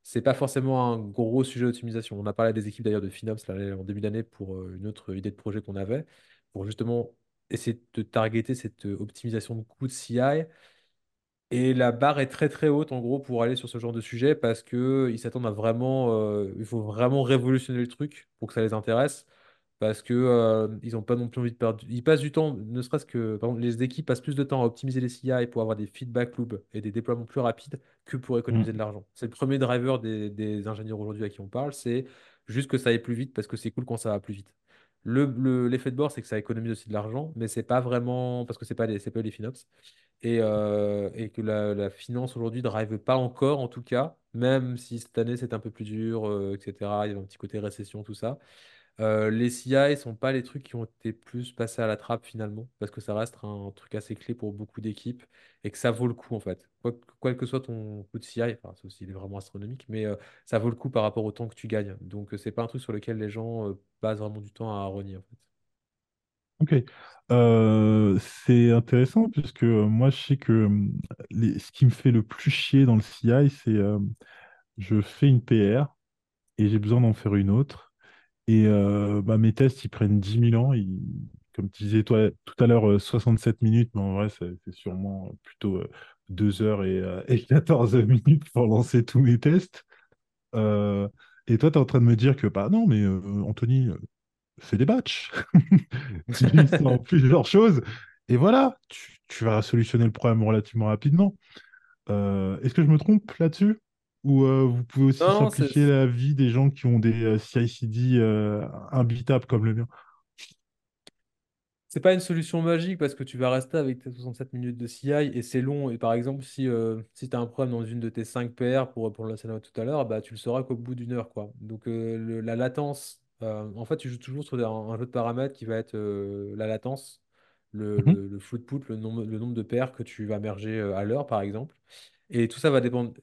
C'est pas forcément un gros sujet d'optimisation. On a parlé des équipes d'ailleurs de FinOps là, en début d'année pour euh, une autre idée de projet qu'on avait, pour justement essayer de targeter cette euh, optimisation de coûts de CI. Et la barre est très très haute en gros pour aller sur ce genre de sujet parce que ils s'attendent à vraiment, euh, il faut vraiment révolutionner le truc pour que ça les intéresse parce que euh, ils n'ont pas non plus envie de perdre. Ils passent du temps, ne serait-ce que les équipes passent plus de temps à optimiser les CI pour avoir des feedback loops et des déploiements plus rapides que pour économiser de Mm. l'argent. C'est le premier driver des, des ingénieurs aujourd'hui à qui on parle, c'est juste que ça aille plus vite parce que c'est cool quand ça va plus vite. Le, le- l'effet de bord, c'est que ça économise aussi de l'argent, mais c'est pas vraiment parce que c'est pas les, c'est pas les FinOps et, euh, et que la, la finance aujourd'hui ne drive pas encore, en tout cas, même si cette année c'est un peu plus dur, euh, etc. Il y a un petit côté récession, tout ça. Euh, les CI sont pas les trucs qui ont été plus passés à la trappe finalement, parce que ça reste un truc assez clé pour beaucoup d'équipes et que ça vaut le coup en fait. Quoi, que quel que soit ton coût de CI, enfin, c'est aussi il est vraiment astronomique, mais euh, ça vaut le coup par rapport au temps que tu gagnes. Donc euh, c'est pas un truc sur lequel les gens passent vraiment du temps à renier en. Ok. C'est intéressant puisque moi je sais que ce qui me fait le plus chier dans le CI, c'est je fais une PR et j'ai besoin d'en faire une autre. Et euh, bah, mes tests, ils prennent dix mille ans. ils- comme tu disais toi tout à l'heure, euh, 67 minutes, mais en vrai, c'est c'est sûrement plutôt euh, 2 heures et, euh, [laughs] et 14 minutes pour lancer tous mes tests. Euh, et toi, tu es en train de me dire que, bah non, mais euh, Anthony, euh, fais des batchs. [laughs] Divise ça en [laughs] plusieurs choses. Et voilà, tu, tu vas solutionner le problème relativement rapidement. Euh, est-ce que je me trompe là-dessus? Ou euh, vous pouvez aussi Non, simplifier la vie des gens qui ont des euh, CI/CD euh, imbitables comme le mien? C'est pas une solution magique parce que tu vas rester avec tes 67 minutes de CI et c'est long. Et par exemple, si, euh, si tu as un problème dans une de tes 5 PR, pour à la scénario tout à l'heure, bah, tu le sauras qu'au bout d'une heure. Quoi. Donc euh, le- la latence, euh, en fait, tu joues toujours sur un, un jeu de paramètres qui va être la latence, le, Mhm. le, le throughput, le nombre, le nombre de paires que tu vas merger à l'heure, par exemple. Et tout ça va dépendre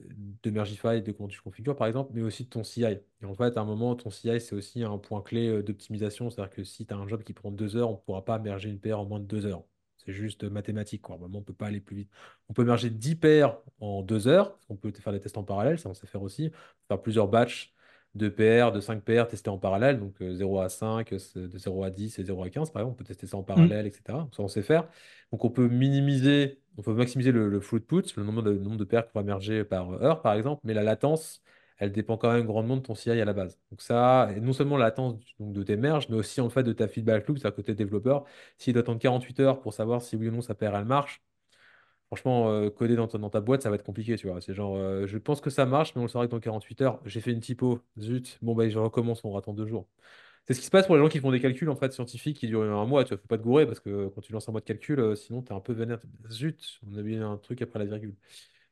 de Mergify, de comment tu configures par exemple, mais aussi de ton CI. Et en fait, à un moment, ton CI, c'est aussi un point clé euh, d'optimisation. C'est-à-dire que si tu as un job qui prend deux heures, on ne pourra pas merger une paire en moins de deux heures. C'est juste mathématique, quoi. À un moment, on ne peut pas aller plus vite. On peut merger 10 paires en deux heures. On peut faire des tests en parallèle, ça on sait faire aussi. Faire plusieurs batchs de paires, de 5 paires testés en parallèle. Donc euh, 0 à 5, euh, c'est de 0 à 10 et 0 à 15, par exemple. On peut tester ça en Mhm. parallèle, etc. Ça on sait faire. Donc on peut minimiser, on peut maximiser le, le throughput, le nombre de, nombre de paires qu'on va merger par heure, par exemple, mais la latence, elle dépend quand même grandement de ton CI à la base. Donc ça, non seulement la latence de tes merges, mais aussi en fait de ta feedback loop, c'est-à-dire côté développeur, s'il doit attendre 48 heures pour savoir si oui ou non sa paire elle marche, franchement, euh, coder dans, ta dans ta boîte, ça va être compliqué, tu vois. C'est genre, euh, je pense que ça marche, mais on le saura que dans 48 heures, j'ai fait une typo, zut, bon bah je recommence, on attend deux jours. C'est ce qui se passe pour les gens qui font des calculs en fait scientifiques qui durent un mois. Tu ne faut pas te gourer parce que quand tu lances un mois de calcul, euh, sinon tu es un peu vénère. Zut, on a mis un truc après la virgule.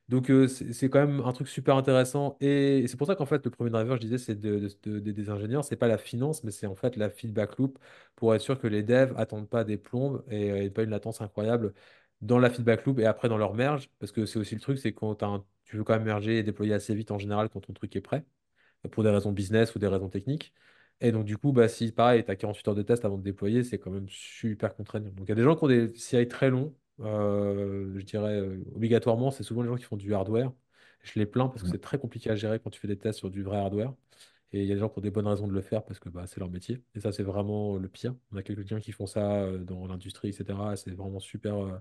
Donc euh, c'est quand même un truc super intéressant et, c'est pour ça qu'en fait le premier driver, je disais, c'est de, de- de- de- des ingénieurs, c'est pas la finance, mais c'est en fait la feedback loop pour être sûr que les devs attendent pas des plombes et, et pas une latence incroyable dans la feedback loop et après dans leur merge, parce que c'est aussi le truc, c'est quand tu veux quand même merger et déployer assez vite en général quand ton truc est prêt pour des raisons business ou des raisons techniques. Et donc, du coup, bah, si pareil, tu as 48 heures de test avant de déployer, c'est quand même super contraignant. Donc, il y a des gens qui ont des CI très longs. euh, je dirais euh, obligatoirement, c'est souvent les gens qui font du hardware. Je les plains parce que c'est très compliqué à gérer quand tu fais des tests sur du vrai hardware. Et il y a des gens qui ont des bonnes raisons de le faire parce que bah, c'est leur métier. Et ça, c'est vraiment le pire. On a quelques-uns qui font ça euh, dans l'industrie, etc. C'est vraiment super. euh,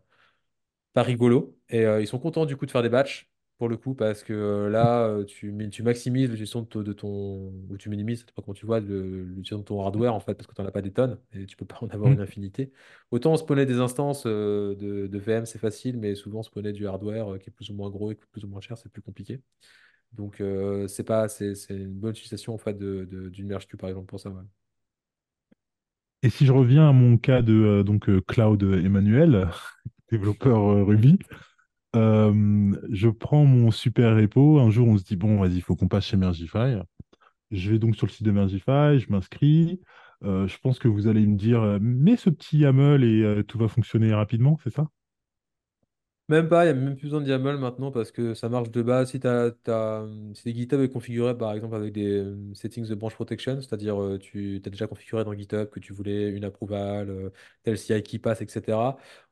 pas rigolo. Et ils sont contents du coup de faire des batchs pour le coup parce que euh, là, euh, tu, tu maximises l'utilisation de, ton, de ton- ou tu minimises, dépend comment tu vois, l'utilisation de ton hardware en fait parce que tu n'en as pas des tonnes et tu peux pas en avoir une Mhm. infinité. Autant spawner des instances euh, de, de VM, c'est facile, mais souvent spawner du hardware qui est plus ou moins gros et qui coûte plus ou moins cher, c'est plus compliqué. Donc euh, c'est pas, c'est, c'est une bonne utilisation en fait de, d'une merge queue par exemple pour ça. ouais. Et si je reviens à mon cas de euh, donc euh, Cloud Emmanuel, [laughs] développeur Ruby, je prends mon super repo. Un jour, on se dit, bon, vas-y, il faut qu'on passe chez Mergify. Je vais donc sur le site de Mergify, je m'inscris. Euh, je pense que vous allez me dire, mets ce petit YAML et euh, tout va fonctionner rapidement, c'est ça? Même pas, il n'y a même plus besoin de YAML maintenant parce que ça marche de base. Si, t'as, si GitHub est configuré par exemple avec des euh, settings de branch protection, c'est-à-dire euh, tu as déjà configuré dans GitHub que tu voulais une approval, euh, tel CI qui passe, etc.,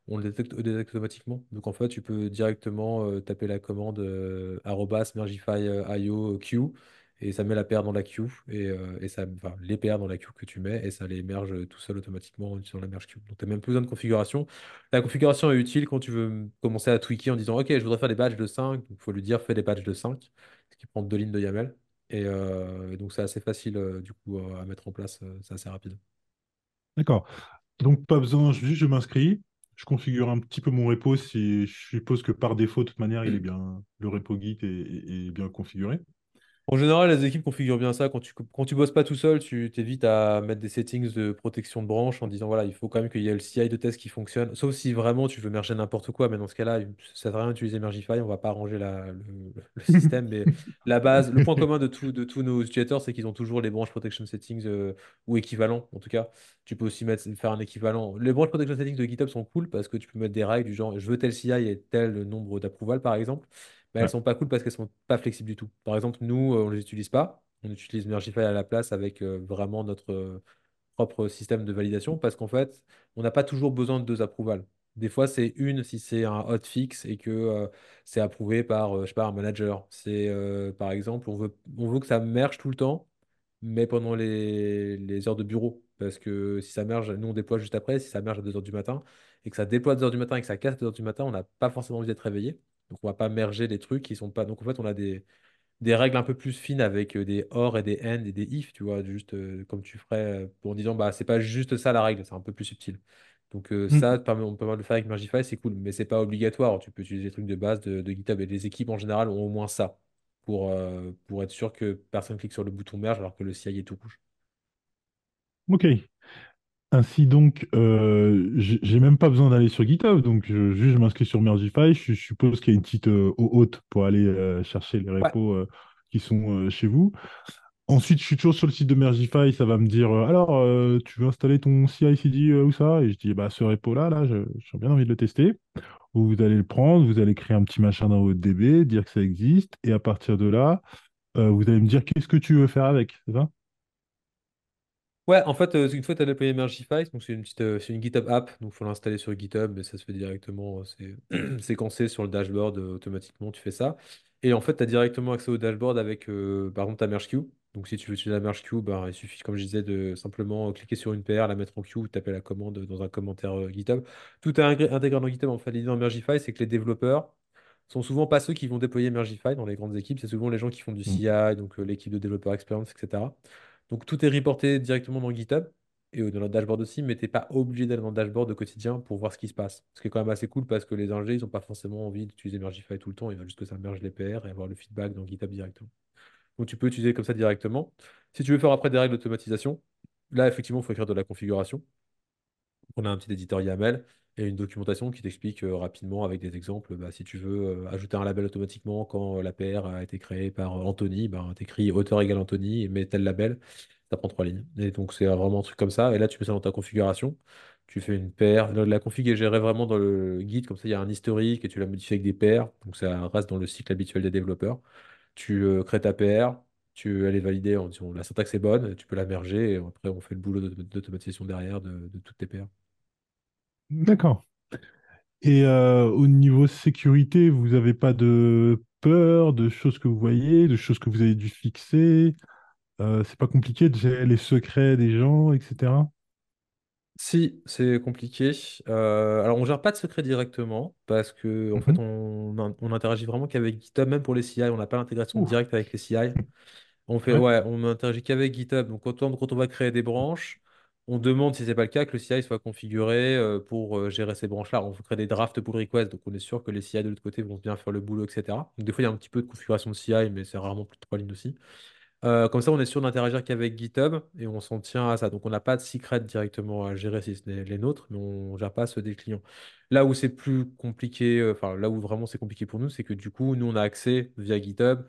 on le détecte, automatiquement. Donc en fait, tu peux directement taper la commande arrobas mergify euh, io queue et ça met la paire dans la queue et, euh, et ça, enfin, les paires dans la queue que tu mets et ça les merge tout seul automatiquement en utilisant la merge queue. Donc tu n'as même plus besoin de configuration. La configuration est utile quand tu veux commencer à tweaker en disant OK, je voudrais faire des badges de 5. Il faut lui dire fais des badges de 5, ce qui prend deux lignes de YAML. Et euh, donc c'est assez facile euh, du coup euh, à mettre en place, euh, c'est assez rapide. D'accord. Donc, pas besoin, juste je m'inscris, je configure un petit peu mon repo si je suppose que par défaut, de toute manière, il est bien, le repo Git est bien configuré. En général, les équipes configurent bien ça. Quand tu, quand tu bosses pas tout seul, tu t'évites à mettre des settings de protection de branche en disant voilà, il faut quand même qu'il y ait le CI de test qui fonctionne. Sauf si vraiment tu veux merger n'importe quoi. Mais dans ce cas-là, ça sert à rien d'utiliser Mergify. On va pas arranger la- le, le [laughs] système. Mais la base, le point commun de, tout- de tous nos utilisateurs, c'est qu'ils ont toujours les branches protection settings euh, ou équivalents. En tout cas, tu peux aussi mettre, faire un équivalent. Les branches protection settings de GitHub sont cool parce que tu peux mettre des règles du genre je veux tel CI et tel nombre d'approval par exemple mais elles Ouais. sont pas cool parce qu'elles sont pas flexibles du tout. Par exemple, nous, euh, on les utilise pas. On utilise Mergify à la place avec euh, vraiment notre euh, propre système de validation parce qu'en fait, on n'a pas toujours besoin de deux approvals. Des fois, c'est une si c'est un hotfix et que euh, c'est approuvé par, euh, je sais pas, un manager. C'est euh, par exemple, on veut, on veut que ça merge tout le temps, mais pendant les, les heures de bureau. parce que si ça merge, nous on déploie juste après, si ça merge à 2h du matin, et que ça déploie à 2h du matin et que ça casse à 2h du matin, on n'a pas forcément envie d'être réveillé. Donc on va pas merger des trucs qui sont pas. Donc en fait, on a des, des règles un peu plus fines avec euh, des or et des and et des if, tu vois, juste euh, comme tu ferais euh, en disant, bah c'est pas juste ça la règle, c'est un peu plus subtil. Donc euh, Mm. ça, permet- on peut le faire avec Mergify, c'est cool, mais c'est pas obligatoire. Tu peux utiliser des trucs de base de, de GitHub et les équipes en général ont au moins ça pour, euh, pour être sûr que personne clique sur le bouton merge alors que le CI est tout rouge. Ok. Ainsi donc, euh, j'ai j'ai même pas besoin d'aller sur GitHub, donc je, juste je m'inscris sur Mergify. Je, je suppose qu'il y a une petite euh, eau haute pour aller euh, chercher les Ouais. repos euh, qui sont euh, chez vous. Ensuite, je suis toujours sur le site de Mergify, ça va me dire euh, alors, euh, tu veux installer ton CI/CD euh, où ça? Et je dis bah ce repo-là, là, je- j'ai bien envie de le tester. Vous allez le prendre, vous allez créer un petit machin dans votre DB, dire que ça existe, et à partir de là, euh, vous allez me dire qu'est-ce que tu veux faire avec, c'est ça? Ouais, en fait, euh, une fois que tu as déployé Mergify, donc c'est une petite, euh, c'est une GitHub app, donc il faut l'installer sur GitHub, mais ça se fait directement, euh, c'est [clears throat] séquencé sur le dashboard automatiquement, tu fais ça. Et en fait, tu as directement accès au dashboard avec, par exemple, ta merge queue. Donc si tu veux utiliser la merge queue, ben, il suffit, comme je disais, de simplement cliquer sur une PR, la mettre en queue, taper la commande dans un commentaire GitHub. Tout est intégré dans GitHub. En fait, l'idée dans Mergify, c'est que les développeurs sont souvent pas ceux qui vont déployer Mergify dans les grandes équipes, c'est souvent les gens qui font du Mm. CI, donc euh, l'équipe de développeur experience, etc. Donc tout est reporté directement dans GitHub et euh, dans le dashboard aussi, mais t'es pas obligé d'aller dans le dashboard au quotidien pour voir ce qui se passe. Ce qui est quand même assez cool parce que les ingés, ils n'ont pas forcément envie d'utiliser Mergify tout le temps, ils veulent juste que ça merge les PR et avoir le feedback dans GitHub directement. Donc tu peux utiliser comme ça directement. Si tu veux faire après des règles d'automatisation, là effectivement, il faut écrire de la configuration. On a un petit éditeur YAML et une documentation qui t'explique euh, rapidement avec des exemples. bah, si tu veux euh, ajouter un label automatiquement quand euh, la PR a été créée par Anthony, bah, tu écris auteur égale Anthony et mets tel label. Ça prend trois lignes. Et donc, c'est vraiment un truc comme ça. Et là, tu mets ça dans ta configuration. Tu fais une paire. La, config est gérée vraiment dans le guide. Comme ça, il y a un historique et tu la modifies avec des paires. Donc, ça reste dans le cycle habituel des développeurs. Tu crées ta PR. Tu, elle est validée en disant la syntaxe est bonne. Tu peux la merger. Et après, on fait le boulot d'auto- d'automatisation derrière de, de toutes tes paires. D'accord. Et euh, au niveau sécurité, vous n'avez pas de peur de choses que vous voyez, de choses que vous avez dû fixer? Euh, c'est pas compliqué de gérer les secrets des gens, etc. Si, c'est compliqué. Euh, alors, on gère pas de secret directement parce que en fait, Mhm. on, on interagit vraiment qu'avec GitHub, même pour les CI. On n'a pas l'intégration Ouh, directe avec les CI. On fait, ouais. ouais, on interagit qu'avec GitHub. Donc, autant quand on va créer des branches, on demande si c'est pas le cas que le CI soit configuré euh, pour euh, gérer ces branches-là. On crée des drafts pull request, donc on est sûr que les CI de l'autre côté vont bien faire le boulot, etc. Donc, des fois, il y a un petit peu de configuration de CI, mais c'est rarement plus de trois lignes aussi. Euh, comme ça, on est sûr d'interagir qu'avec GitHub et on s'en tient à ça. Donc, on n'a pas de secret directement à gérer si ce n'est les nôtres, mais on ne gère pas ceux des clients. Là où c'est plus compliqué, enfin, là où vraiment c'est compliqué pour nous, c'est que du coup, nous, on a accès via GitHub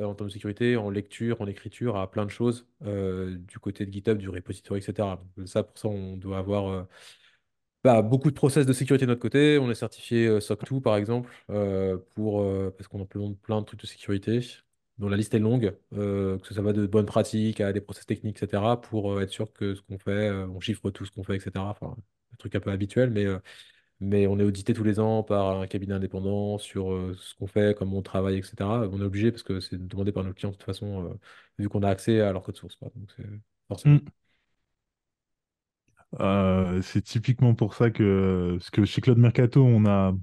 euh, en termes de sécurité, en lecture, en écriture, à plein de choses euh, du côté de GitHub, du repository, etc. Ça, pour ça, on doit avoir euh, bah, beaucoup de process de sécurité de notre côté. On est certifié SOC 2, par exemple, pour, parce qu'on implémente plein de trucs de sécurité, dont la liste est longue, que ça va de bonnes pratiques à des process techniques, etc., pour être sûr que ce qu'on fait, on chiffre tout ce qu'on fait, etc. Enfin, un truc un peu habituel, mais, mais on est audité tous les ans par un cabinet indépendant sur ce qu'on fait, comment on travaille, etc. On est obligé parce que c'est demandé par nos clients de toute façon, vu qu'on a accès à leur code source. Donc, c'est forcément. Mm. Euh, c'est typiquement pour ça que, parce que chez Cloud Mercato, on a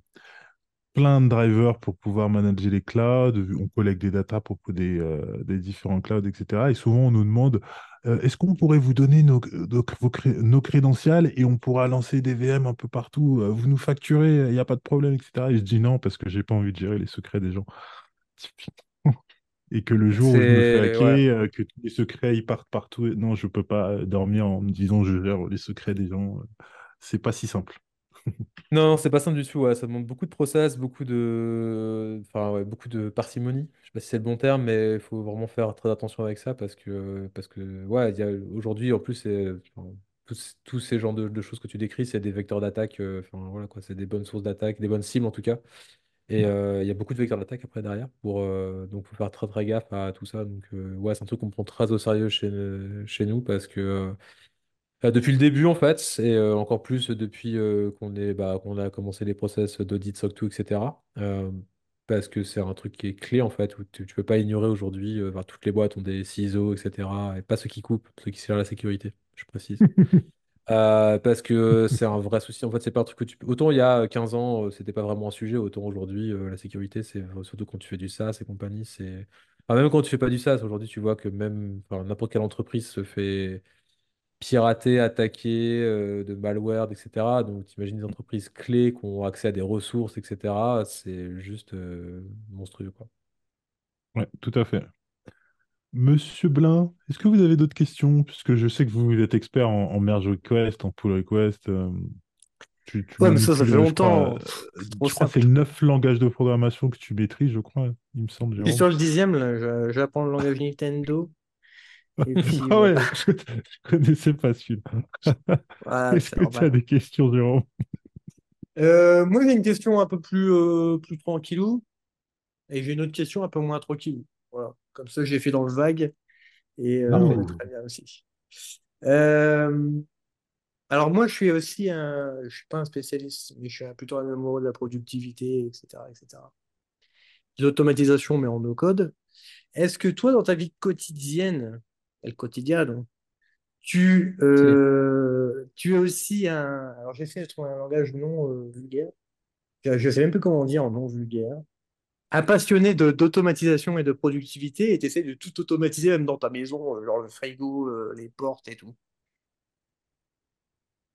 plein de drivers pour pouvoir manager les clouds. On collecte des datas pour des, euh, des différents clouds, etc. Et souvent, on nous demande, euh, est-ce qu'on pourrait vous donner nos, nos, vos cré- nos crédentials et on pourra lancer des VM un peu partout. euh, Vous nous facturez, il n'y a pas de problème, etc. Et je dis non parce que j'ai pas envie de gérer les secrets des gens. Et que le jour où je me fais ouais. hacker, que tous les secrets ils partent partout, et- non, je peux pas dormir en me disant je gère les secrets des gens. C'est pas si simple. Non, non, c'est pas simple du tout. ouais. Ça demande beaucoup de process, beaucoup de, enfin, ouais, beaucoup de parcimonie. Je sais pas si c'est le bon terme, mais il faut vraiment faire très attention avec ça parce que, parce que, ouais, il y a aujourd'hui en plus, c'est, enfin, tous, tous ces genres de, de choses que tu décris, c'est des vecteurs d'attaque. euh, Enfin, voilà quoi, c'est des bonnes sources d'attaque, des bonnes cibles en tout cas. Et euh, il y a beaucoup de vecteurs d'attaque après derrière. Pour, euh, donc, faut faire très très gaffe à tout ça. Donc, euh, ouais, c'est un truc qu'on prend très au sérieux chez, chez nous parce que. Euh, depuis le début, en fait, et euh, encore plus depuis euh, qu'on est, bah, qu'on a commencé les process d'audit, SOC 2, etc. Euh, parce que c'est un truc qui est clé en fait, où tu, tu peux pas ignorer aujourd'hui, euh, enfin, toutes les boîtes ont des ciseaux, etc. Et pas ceux qui coupent, ceux qui servent la sécurité, je précise. [laughs] Euh, parce que c'est un vrai souci. En fait, c'est pas un truc que tu peux. Autant il y a 15 ans, euh, c'était pas vraiment un sujet, autant aujourd'hui, euh, la sécurité, c'est surtout quand tu fais du SaaS et compagnie, c'est. Enfin, même quand tu fais pas du SaaS, aujourd'hui, tu vois que même enfin, n'importe quelle entreprise se fait pirater, attaquer, euh, de malware, etc. Donc, tu imagines des entreprises clés qui ont accès à des ressources, etc. C'est juste euh, monstrueux, quoi. Ouais, tout à fait. Monsieur Blin, est-ce que vous avez d'autres questions? Puisque je sais que vous êtes expert en, en merge request, en pull request. euh, tu, tu Ouais, mais ça, ça manipules, fait euh, je crois, longtemps. euh, C'est trop je crois que c'est simple. neuf langages de programmation que tu maîtrises, je crois, il me semble, Et Jérôme. sur le dixième, là, je- j'apprends le langage Nintendo. Et [laughs] puis Ah ouais, je, je connaissais pas celui-là. Voilà, Est-ce que tu as des questions, Jérôme? Euh, moi, j'ai une question un peu plus, euh, plus tranquillou. Et j'ai une autre question un peu moins tranquillou. Voilà. Comme ça, j'ai fait dans le vague. Et euh, très bien aussi. Euh, alors moi, je suis aussi un... Je suis pas un spécialiste, mais je suis plutôt un amoureux de la productivité, etc., etc. De l'automatisation, mais en no-code. Est-ce que toi, dans ta vie quotidienne, et le quotidien, donc, tu, euh, tu es aussi un... Alors j'essaie de trouver un langage non euh, vulgaire. Je ne sais même plus comment dire en non vulgaire. Un passionné de- d'automatisation et de productivité et tu essaies de tout automatiser même dans ta maison, euh, genre le frigo, les portes et tout.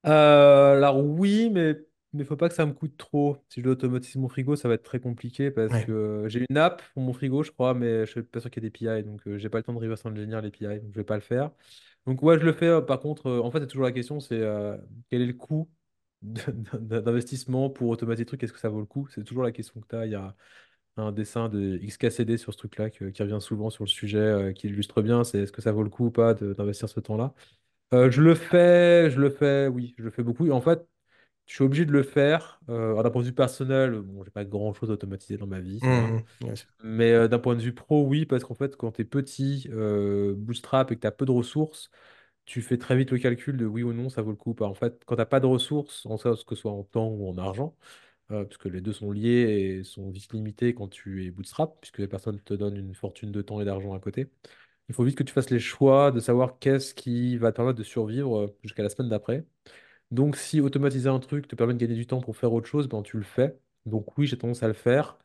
Alors oui, mais mais faut pas que ça me coûte trop. Si je dois automatiser mon frigo, ça va être très compliqué parce Ouais. que euh, j'ai une app pour mon frigo, je crois, mais je suis pas sûr qu'il y ait des PI, donc euh, j'ai pas le temps de reverse engineer les PI, donc je vais pas le faire. Donc ouais, je le fais. euh, par contre, euh, en fait, c'est toujours la question, c'est euh, quel est le coût de- d'investissement pour automatiser le truc, est-ce que ça vaut le coup? C'est toujours la question que tu as. Il y a un dessin de XKCD sur ce truc-là que- qui revient souvent sur le sujet, euh, qui illustre bien, c'est est-ce que ça vaut le coup ou pas de- d'investir ce temps-là? Euh, je le fais, je le fais, oui, je le fais beaucoup. Et en fait, je suis obligé de le faire. Euh, d'un point de vue personnel, bon, j'ai pas grand-chose à automatiser dans ma vie. Mmh, sûr. Mais euh, d'un point de vue pro, oui, parce qu'en fait, quand tu es petit, euh, bootstrap et que tu as peu de ressources, tu fais très vite le calcul de oui ou non, ça vaut le coup ou pas. En fait, quand tu n'as pas de ressources, en ça, que ce soit en temps ou en argent, euh, puisque les deux sont liés et sont vite limités quand tu es bootstrap, puisque les personnes te donnent une fortune de temps et d'argent à côté. Il faut vite que tu fasses les choix de savoir qu'est-ce qui va te permettre de survivre jusqu'à la semaine d'après. Donc, si automatiser un truc te permet de gagner du temps pour faire autre chose, ben, tu le fais. Donc, oui, j'ai tendance à le faire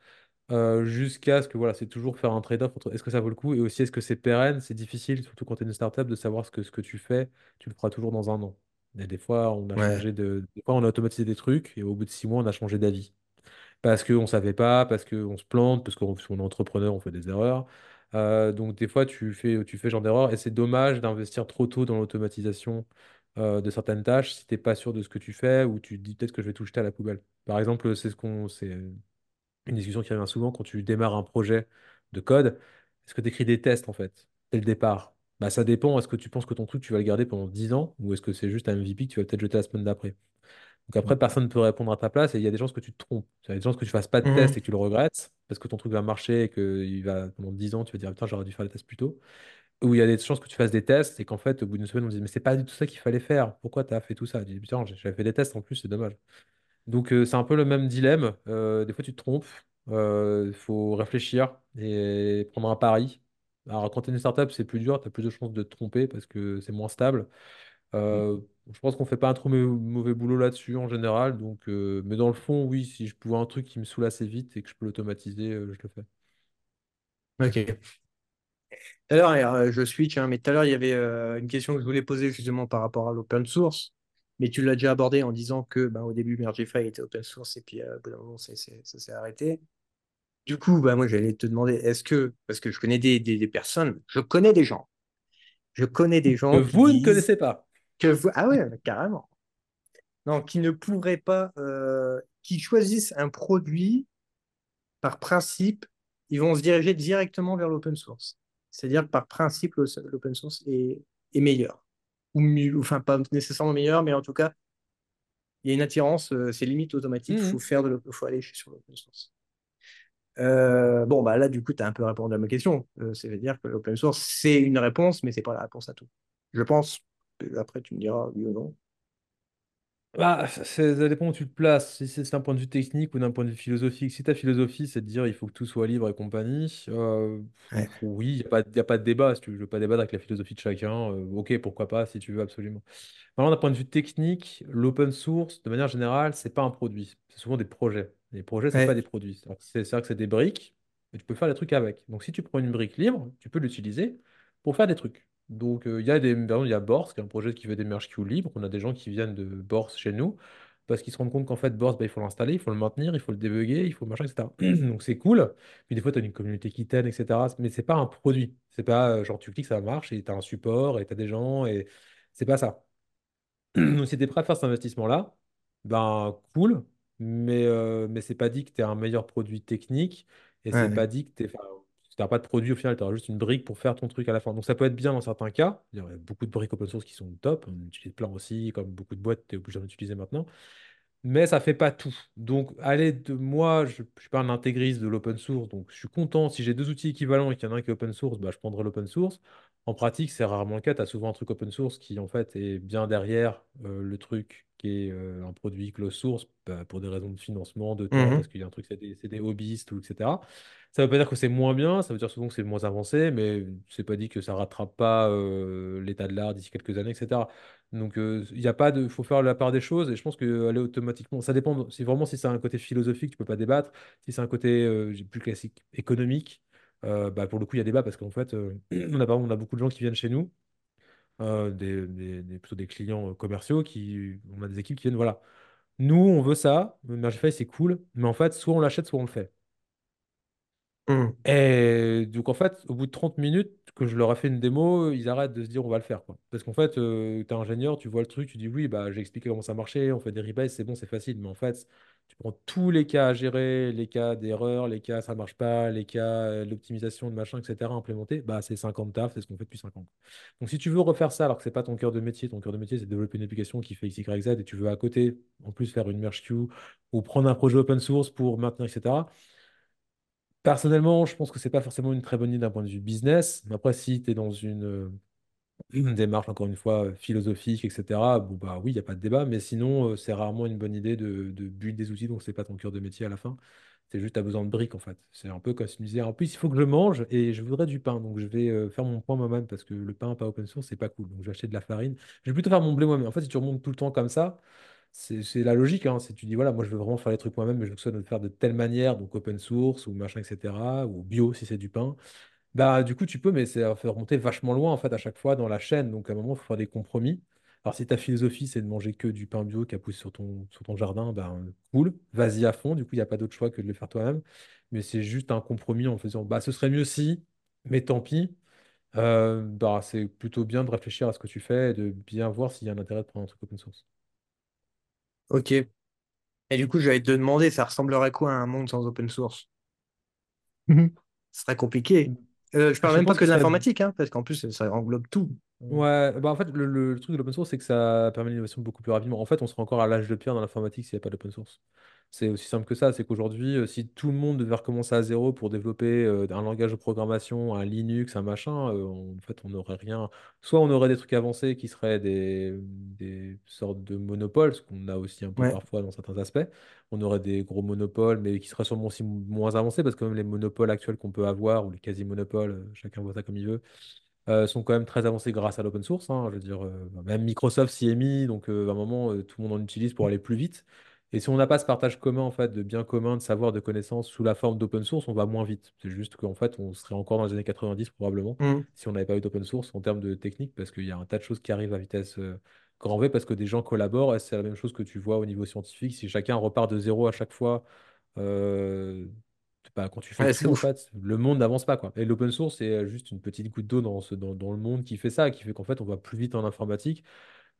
euh, jusqu'à ce que voilà, c'est toujours faire un trade-off entre est-ce que ça vaut le coup et aussi est-ce que c'est pérenne. C'est difficile, surtout quand tu es une startup, de savoir ce que, ce que tu fais, tu le feras toujours dans un an. Et des fois, on a Ouais. changé de, des fois, on a automatisé des trucs et au bout de six mois, on a changé d'avis parce qu'on ne savait pas, parce qu'on se plante, parce qu'on on est entrepreneur, on fait des erreurs. Euh, donc des fois, tu fais, tu fais ce genre d'erreur et c'est dommage d'investir trop tôt dans l'automatisation euh, de certaines tâches si tu n'es pas sûr de ce que tu fais ou tu te dis peut-être que je vais tout jeter à la poubelle. Par exemple, c'est ce qu'on, c'est une discussion qui revient souvent quand tu démarres un projet de code. Est-ce que tu écris des tests en fait dès le départ? Bah, ça dépend. Est-ce que tu penses que ton truc, tu vas le garder pendant 10 ans ou est-ce que c'est juste un MVP que tu vas peut-être jeter la semaine d'après? Donc après, personne ne peut répondre à ta place et il y a des chances que tu te trompes. Il y a des chances que tu fasses pas de test Mmh. et que tu le regrettes parce que ton truc va marcher et que il va, pendant 10 ans, tu vas dire putain, j'aurais dû faire les tests plus tôt. Ou il y a des chances que tu fasses des tests et qu'en fait, au bout d'une semaine, on te dit mais c'est pas du tout ça qu'il fallait faire. Pourquoi tu as fait tout ça? Tu dis putain, j'avais fait des tests en plus, c'est dommage. Donc euh, c'est un peu le même dilemme. Euh, des fois, tu te trompes. Il faut réfléchir et prendre un pari. Alors, quand tu es une startup, c'est plus dur, tu as plus de chances de te tromper parce que c'est moins stable. Euh, je pense qu'on fait pas un trop mau- mauvais boulot là-dessus en général. Donc, euh, mais dans le fond, oui, si je pouvais un truc qui me saoule assez vite et que je peux l'automatiser, euh, je le fais. Ok. Tout à l'heure, euh, je switch, hein, mais tout à l'heure, il y avait euh, une question que je voulais poser justement par rapport à l'open source. Mais tu l'as déjà abordé en disant que ben, au début, Mergify était open source et puis euh, au bout d'un moment, ça s'est arrêté. Du coup, bah, moi, j'allais te demander, est-ce que, parce que je connais des, des, des personnes, je connais des gens, je connais des Que gens qui vous ne connaissez pas. que vous... Ah ouais, carrément. Non, qui ne pourraient pas, euh, qui choisissent un produit par principe, ils vont se diriger directement vers l'open source. C'est-à-dire que par principe, l'open source est, est meilleur. Ou mieux, enfin, pas nécessairement meilleur, mais en tout cas, il y a une attirance, euh, c'est limite automatique, il faut faire de l'open- faut aller sur l'open source. Euh, bon, bah là, du coup, tu as un peu répondu à ma question. Euh, C'est-à-dire que l'open source, c'est une réponse, mais c'est pas la réponse à tout. Je pense. Euh, Après, tu me diras oui ou non. Bah, ça dépend où tu te places, si c'est d'un point de vue technique ou d'un point de vue philosophique. Si ta philosophie, c'est de dire il faut que tout soit libre et compagnie, euh, Ouais, oui, il n'y a pas, y a pas de débat. Si tu veux pas débattre avec la philosophie de chacun, euh, ok, pourquoi pas, si tu veux absolument. Maintenant, d'un point de vue technique, l'open source, de manière générale, c'est pas un produit. C'est souvent des projets. Les projets, c'est pas ouais, des produits. C'est c'est- c'est-à-dire que c'est des briques, et tu peux faire des trucs avec. Donc, si tu prends une brique libre, tu peux l'utiliser pour faire des trucs. Donc, il y a des, par exemple, il y a Borsk, qui est un projet qui veut des merge queues libres. On a des gens qui viennent de Borsk chez nous parce qu'ils se rendent compte qu'en fait, Borsk, bah, il faut l'installer, il faut le maintenir, il faut le débugger, il faut machin, etc. [clears throat] Donc, c'est cool. Puis des fois, tu as une communauté qui t'aide, etc. Mais c'est pas un produit. C'est pas genre tu cliques, ça marche, et tu as un support, et tu as des gens, et c'est pas ça. [clears throat] Donc, si tu es prêt à faire cet investissement-là, ben cool, mais, euh, mais c'est pas dit que tu as un meilleur produit technique et c'est ouais, pas dit que tu n'as pas de produit au final, tu auras juste une brique pour faire ton truc à la fin. Donc, ça peut être bien dans certains cas. Il y a beaucoup de briques open source qui sont top. On utilise plein aussi, comme beaucoup de boîtes, tu es obligé d'en utiliser maintenant mais ça fait pas tout. Donc, allez, de moi, je ne suis pas un intégriste de l'open source, donc je suis content. Si j'ai deux outils équivalents et qu'il y en a un qui est open source, bah, je prendrai l'open source. En pratique, c'est rarement le cas. Tu as souvent un truc open source qui, en fait, est bien derrière euh, le truc qui est euh, un produit closed source bah, pour des raisons de financement, de temps, parce Mhm. qu'il y a un truc, c'est des, c'est des hobbyistes, ou etc. Ça ne veut pas dire que c'est moins bien, ça veut dire souvent que c'est moins avancé, mais c'est pas dit que ça rattrape pas euh, l'état de l'art d'ici quelques années, etc. Donc, euh, il y a pas de, faut faire la part des choses et je pense que aller automatiquement, ça dépend. Si vraiment si c'est un côté philosophique, tu peux pas débattre. Si c'est un côté euh, plus classique, économique, bah, pour le coup, il y a débat parce qu'en fait, euh, [clears throat] on a, par exemple, on a beaucoup de gens qui viennent chez nous, euh, des, des- des- plutôt des clients euh, commerciaux qui, on a des équipes qui viennent, voilà. Nous, on veut ça, Mergify, c'est cool, mais en fait, soit on l'achète, soit on le fait. Mhm. Et donc, en fait, au bout de 30 minutes que je leur ai fait une démo, ils arrêtent de se dire on va le faire. Quoi. Parce qu'en fait, tu es ingénieur, tu vois le truc, tu dis oui, bah, j'ai expliqué comment ça marchait, on fait des rebases, c'est bon, c'est facile. Mais en fait, tu prends tous les cas à gérer, les cas d'erreur, les cas ça marche pas, les cas euh, l'optimisation de machin, etc. à implémenter, bah, c'est 50 taf, c'est ce qu'on fait depuis 5 ans. Donc, si tu veux refaire ça alors que c'est pas ton cœur de métier, ton cœur de métier, c'est développer une application qui fait X, Y, Z et tu veux à côté, en plus, faire une merge queue ou prendre un projet open source pour maintenir, etc. Personnellement, je pense que c'est pas forcément une très bonne idée d'un point de vue business. Après, si tu es dans une, euh, une démarche, encore une fois, philosophique, etc., bon, bah oui, il n'y a pas de débat. Mais sinon, euh, c'est rarement une bonne idée de, de des outils, donc c'est pas ton cœur de métier à la fin. C'est juste, tu as besoin de briques, en fait. C'est un peu comme si tu disais, en plus, il faut que je mange et je voudrais du pain. Donc, je vais euh, faire mon pain moi-même parce que le pain pas open source, c'est pas cool. Donc, je vais acheter de la farine. Je vais plutôt faire mon blé moi-même. En fait, si tu remontes tout le temps comme ça, c'est la logique, hein. Tu dis, voilà, moi je veux vraiment faire les trucs moi-même, mais je veux que ça de le faire de telle manière, donc open source ou machin, etc. Ou bio si c'est du pain. Bah, du coup, tu peux, mais ça fait remonter vachement loin en fait à chaque fois dans la chaîne. Donc à un moment, il faut faire des compromis. Alors, si ta philosophie, c'est de manger que du pain bio qui a poussé sur ton, sur ton jardin, ben cool, vas-y à fond. Du coup, il n'y a pas d'autre choix que de le faire toi-même. Mais c'est juste un compromis en faisant, bah, ce serait mieux si, mais tant pis. Euh, bah, c'est plutôt bien de réfléchir à ce que tu fais et de bien voir s'il y a un intérêt de prendre un truc open source. Ok. Et du coup, j'allais te demander, ça ressemblerait à quoi un monde sans open source? [laughs] Ce serait compliqué. Euh, je parle Je même pas que de l'informatique, hein, parce qu'en plus, ça englobe tout. Ouais, bah en fait, le, le- le truc de l'open source, c'est que ça permet l'innovation beaucoup plus rapidement. En fait, on sera encore à l'âge de pierre dans l'informatique s'il n'y a pas d'open source. C'est aussi simple que ça. C'est qu'aujourd'hui, euh, si tout le monde devait recommencer à zéro pour développer euh, un langage de programmation, un Linux, un machin, euh, on- en fait, on n'aurait rien. Soit on aurait des trucs avancés qui seraient des, des sortes de monopoles, ce qu'on a aussi un peu Ouais, parfois dans certains aspects. On aurait des gros monopoles, mais qui seraient sûrement aussi moins avancés, parce que même les monopoles actuels qu'on peut avoir, ou les quasi-monopoles, euh, chacun voit ça comme il veut euh, sont quand même très avancés grâce à l'open source. hein. je veux dire, euh, même Microsoft s'y est mis, donc euh, à un moment, euh, tout le monde en utilise pour aller plus vite. Et si on n'a pas ce partage commun, en fait, de biens communs, de savoir, de connaissances sous la forme d'open source, on va moins vite. C'est juste qu'en fait, on serait encore dans les années 90 probablement, Mm. si on n'avait pas eu d'open source en termes de technique, parce qu'il y a un tas de choses qui arrivent à vitesse euh, grand V, parce que des gens collaborent, c'est la même chose que tu vois au niveau scientifique. Si chacun repart de zéro à chaque fois, euh, bah, quand tu fais Ouais, tout, en fait, le monde n'avance pas, quoi. Et l'open source, c'est euh, juste une petite goutte d'eau dans, dans le monde qui fait ça, qui fait qu'en fait, on va plus vite en informatique.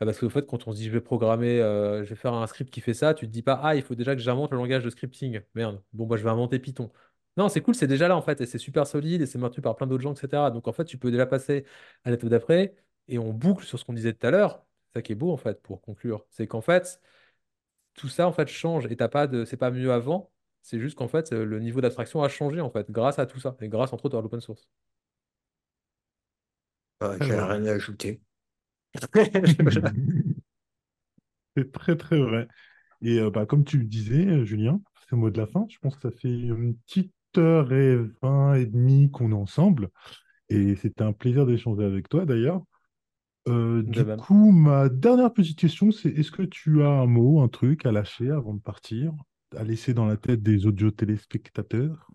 Ah, Parce qu'en fait, quand on se dit je vais programmer, euh, je vais faire un script qui fait ça, tu te dis pas, ah, il faut déjà que j'invente le langage de scripting. Merde, bon, bah, je vais inventer Python. Non, c'est cool, c'est déjà là, en fait, et c'est super solide, et c'est maintenu par plein d'autres gens, etc. Donc, en fait, tu peux déjà passer à l'étape d'après, et on boucle sur ce qu'on disait tout à l'heure. C'est ça qui est beau, en fait, pour conclure. C'est qu'en fait, tout ça en fait change et t'as pas de c'est pas mieux avant c'est juste qu'en fait le niveau d'abstraction a changé en fait grâce à tout ça et grâce entre autres à l'open source Ouais, j'ai Alors, rien à ajouter. [laughs] C'est très très vrai. Et euh, bah, comme tu le disais, euh, Julien, c'est le mot de la fin. Je pense que ça fait une petite heure et vingt et demie qu'on est ensemble. Et c'était un plaisir d'échanger avec toi d'ailleurs. Euh, du même. coup, ma dernière petite question, c'est est-ce que tu as un mot, un truc à lâcher avant de partir, à laisser dans la tête des audio téléspectateurs?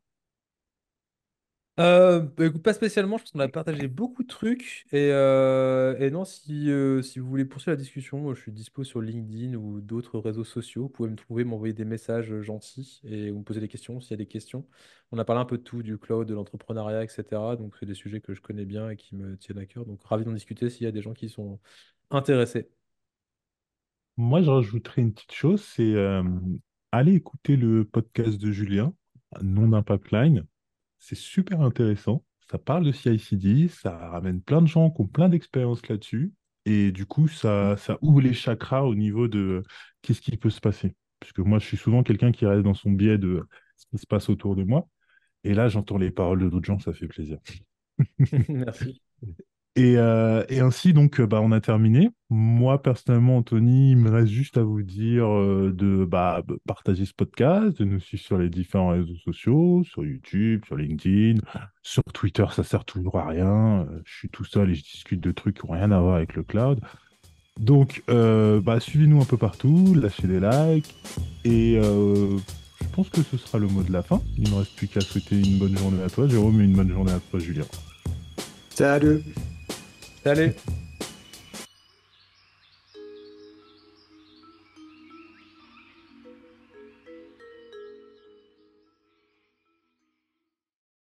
Euh, bah, pas spécialement, je pense qu'on a partagé beaucoup de trucs. Et, euh, et non, si, euh, si vous voulez poursuivre la discussion, moi, je suis dispo sur LinkedIn ou d'autres réseaux sociaux. Vous pouvez me trouver, m'envoyer des messages euh, gentils et vous me poser des questions s'il y a des questions. On a parlé un peu de tout, du cloud, de l'entrepreneuriat, etc. Donc, c'est des sujets que je connais bien et qui me tiennent à cœur. Donc, ravi d'en discuter s'il y a des gens qui sont intéressés. Moi, je rajouterais une petite chose, c'est euh, écouter le podcast de Julien, Non d'un pipeline. C'est super intéressant. Ça parle de CI/CD, ça ramène plein de gens qui ont plein d'expériences là-dessus. Et du coup, ça, ça ouvre les chakras au niveau de qu'est-ce qui peut se passer. Puisque moi, je suis souvent quelqu'un qui reste dans son biais de ce qui se passe autour de moi. Et là, j'entends les paroles de d'autres gens, ça fait plaisir. [laughs] Merci. [laughs] Et, euh, et ainsi, donc, euh, bah, on a terminé. Moi, personnellement, Anthony, il me reste juste à vous dire euh, de bah, partager ce podcast, de nous suivre sur les différents réseaux sociaux, sur YouTube, sur LinkedIn, sur Twitter, ça sert toujours à rien. Je suis tout seul et je discute de trucs qui n'ont rien à voir avec le cloud. Donc, bah, suivez-nous un peu partout, lâchez des likes, et je pense que ce sera le mot de la fin. Il ne me reste plus qu'à souhaiter une bonne journée à toi, Jérôme, et une bonne journée à toi, Julien. Salut. Salut.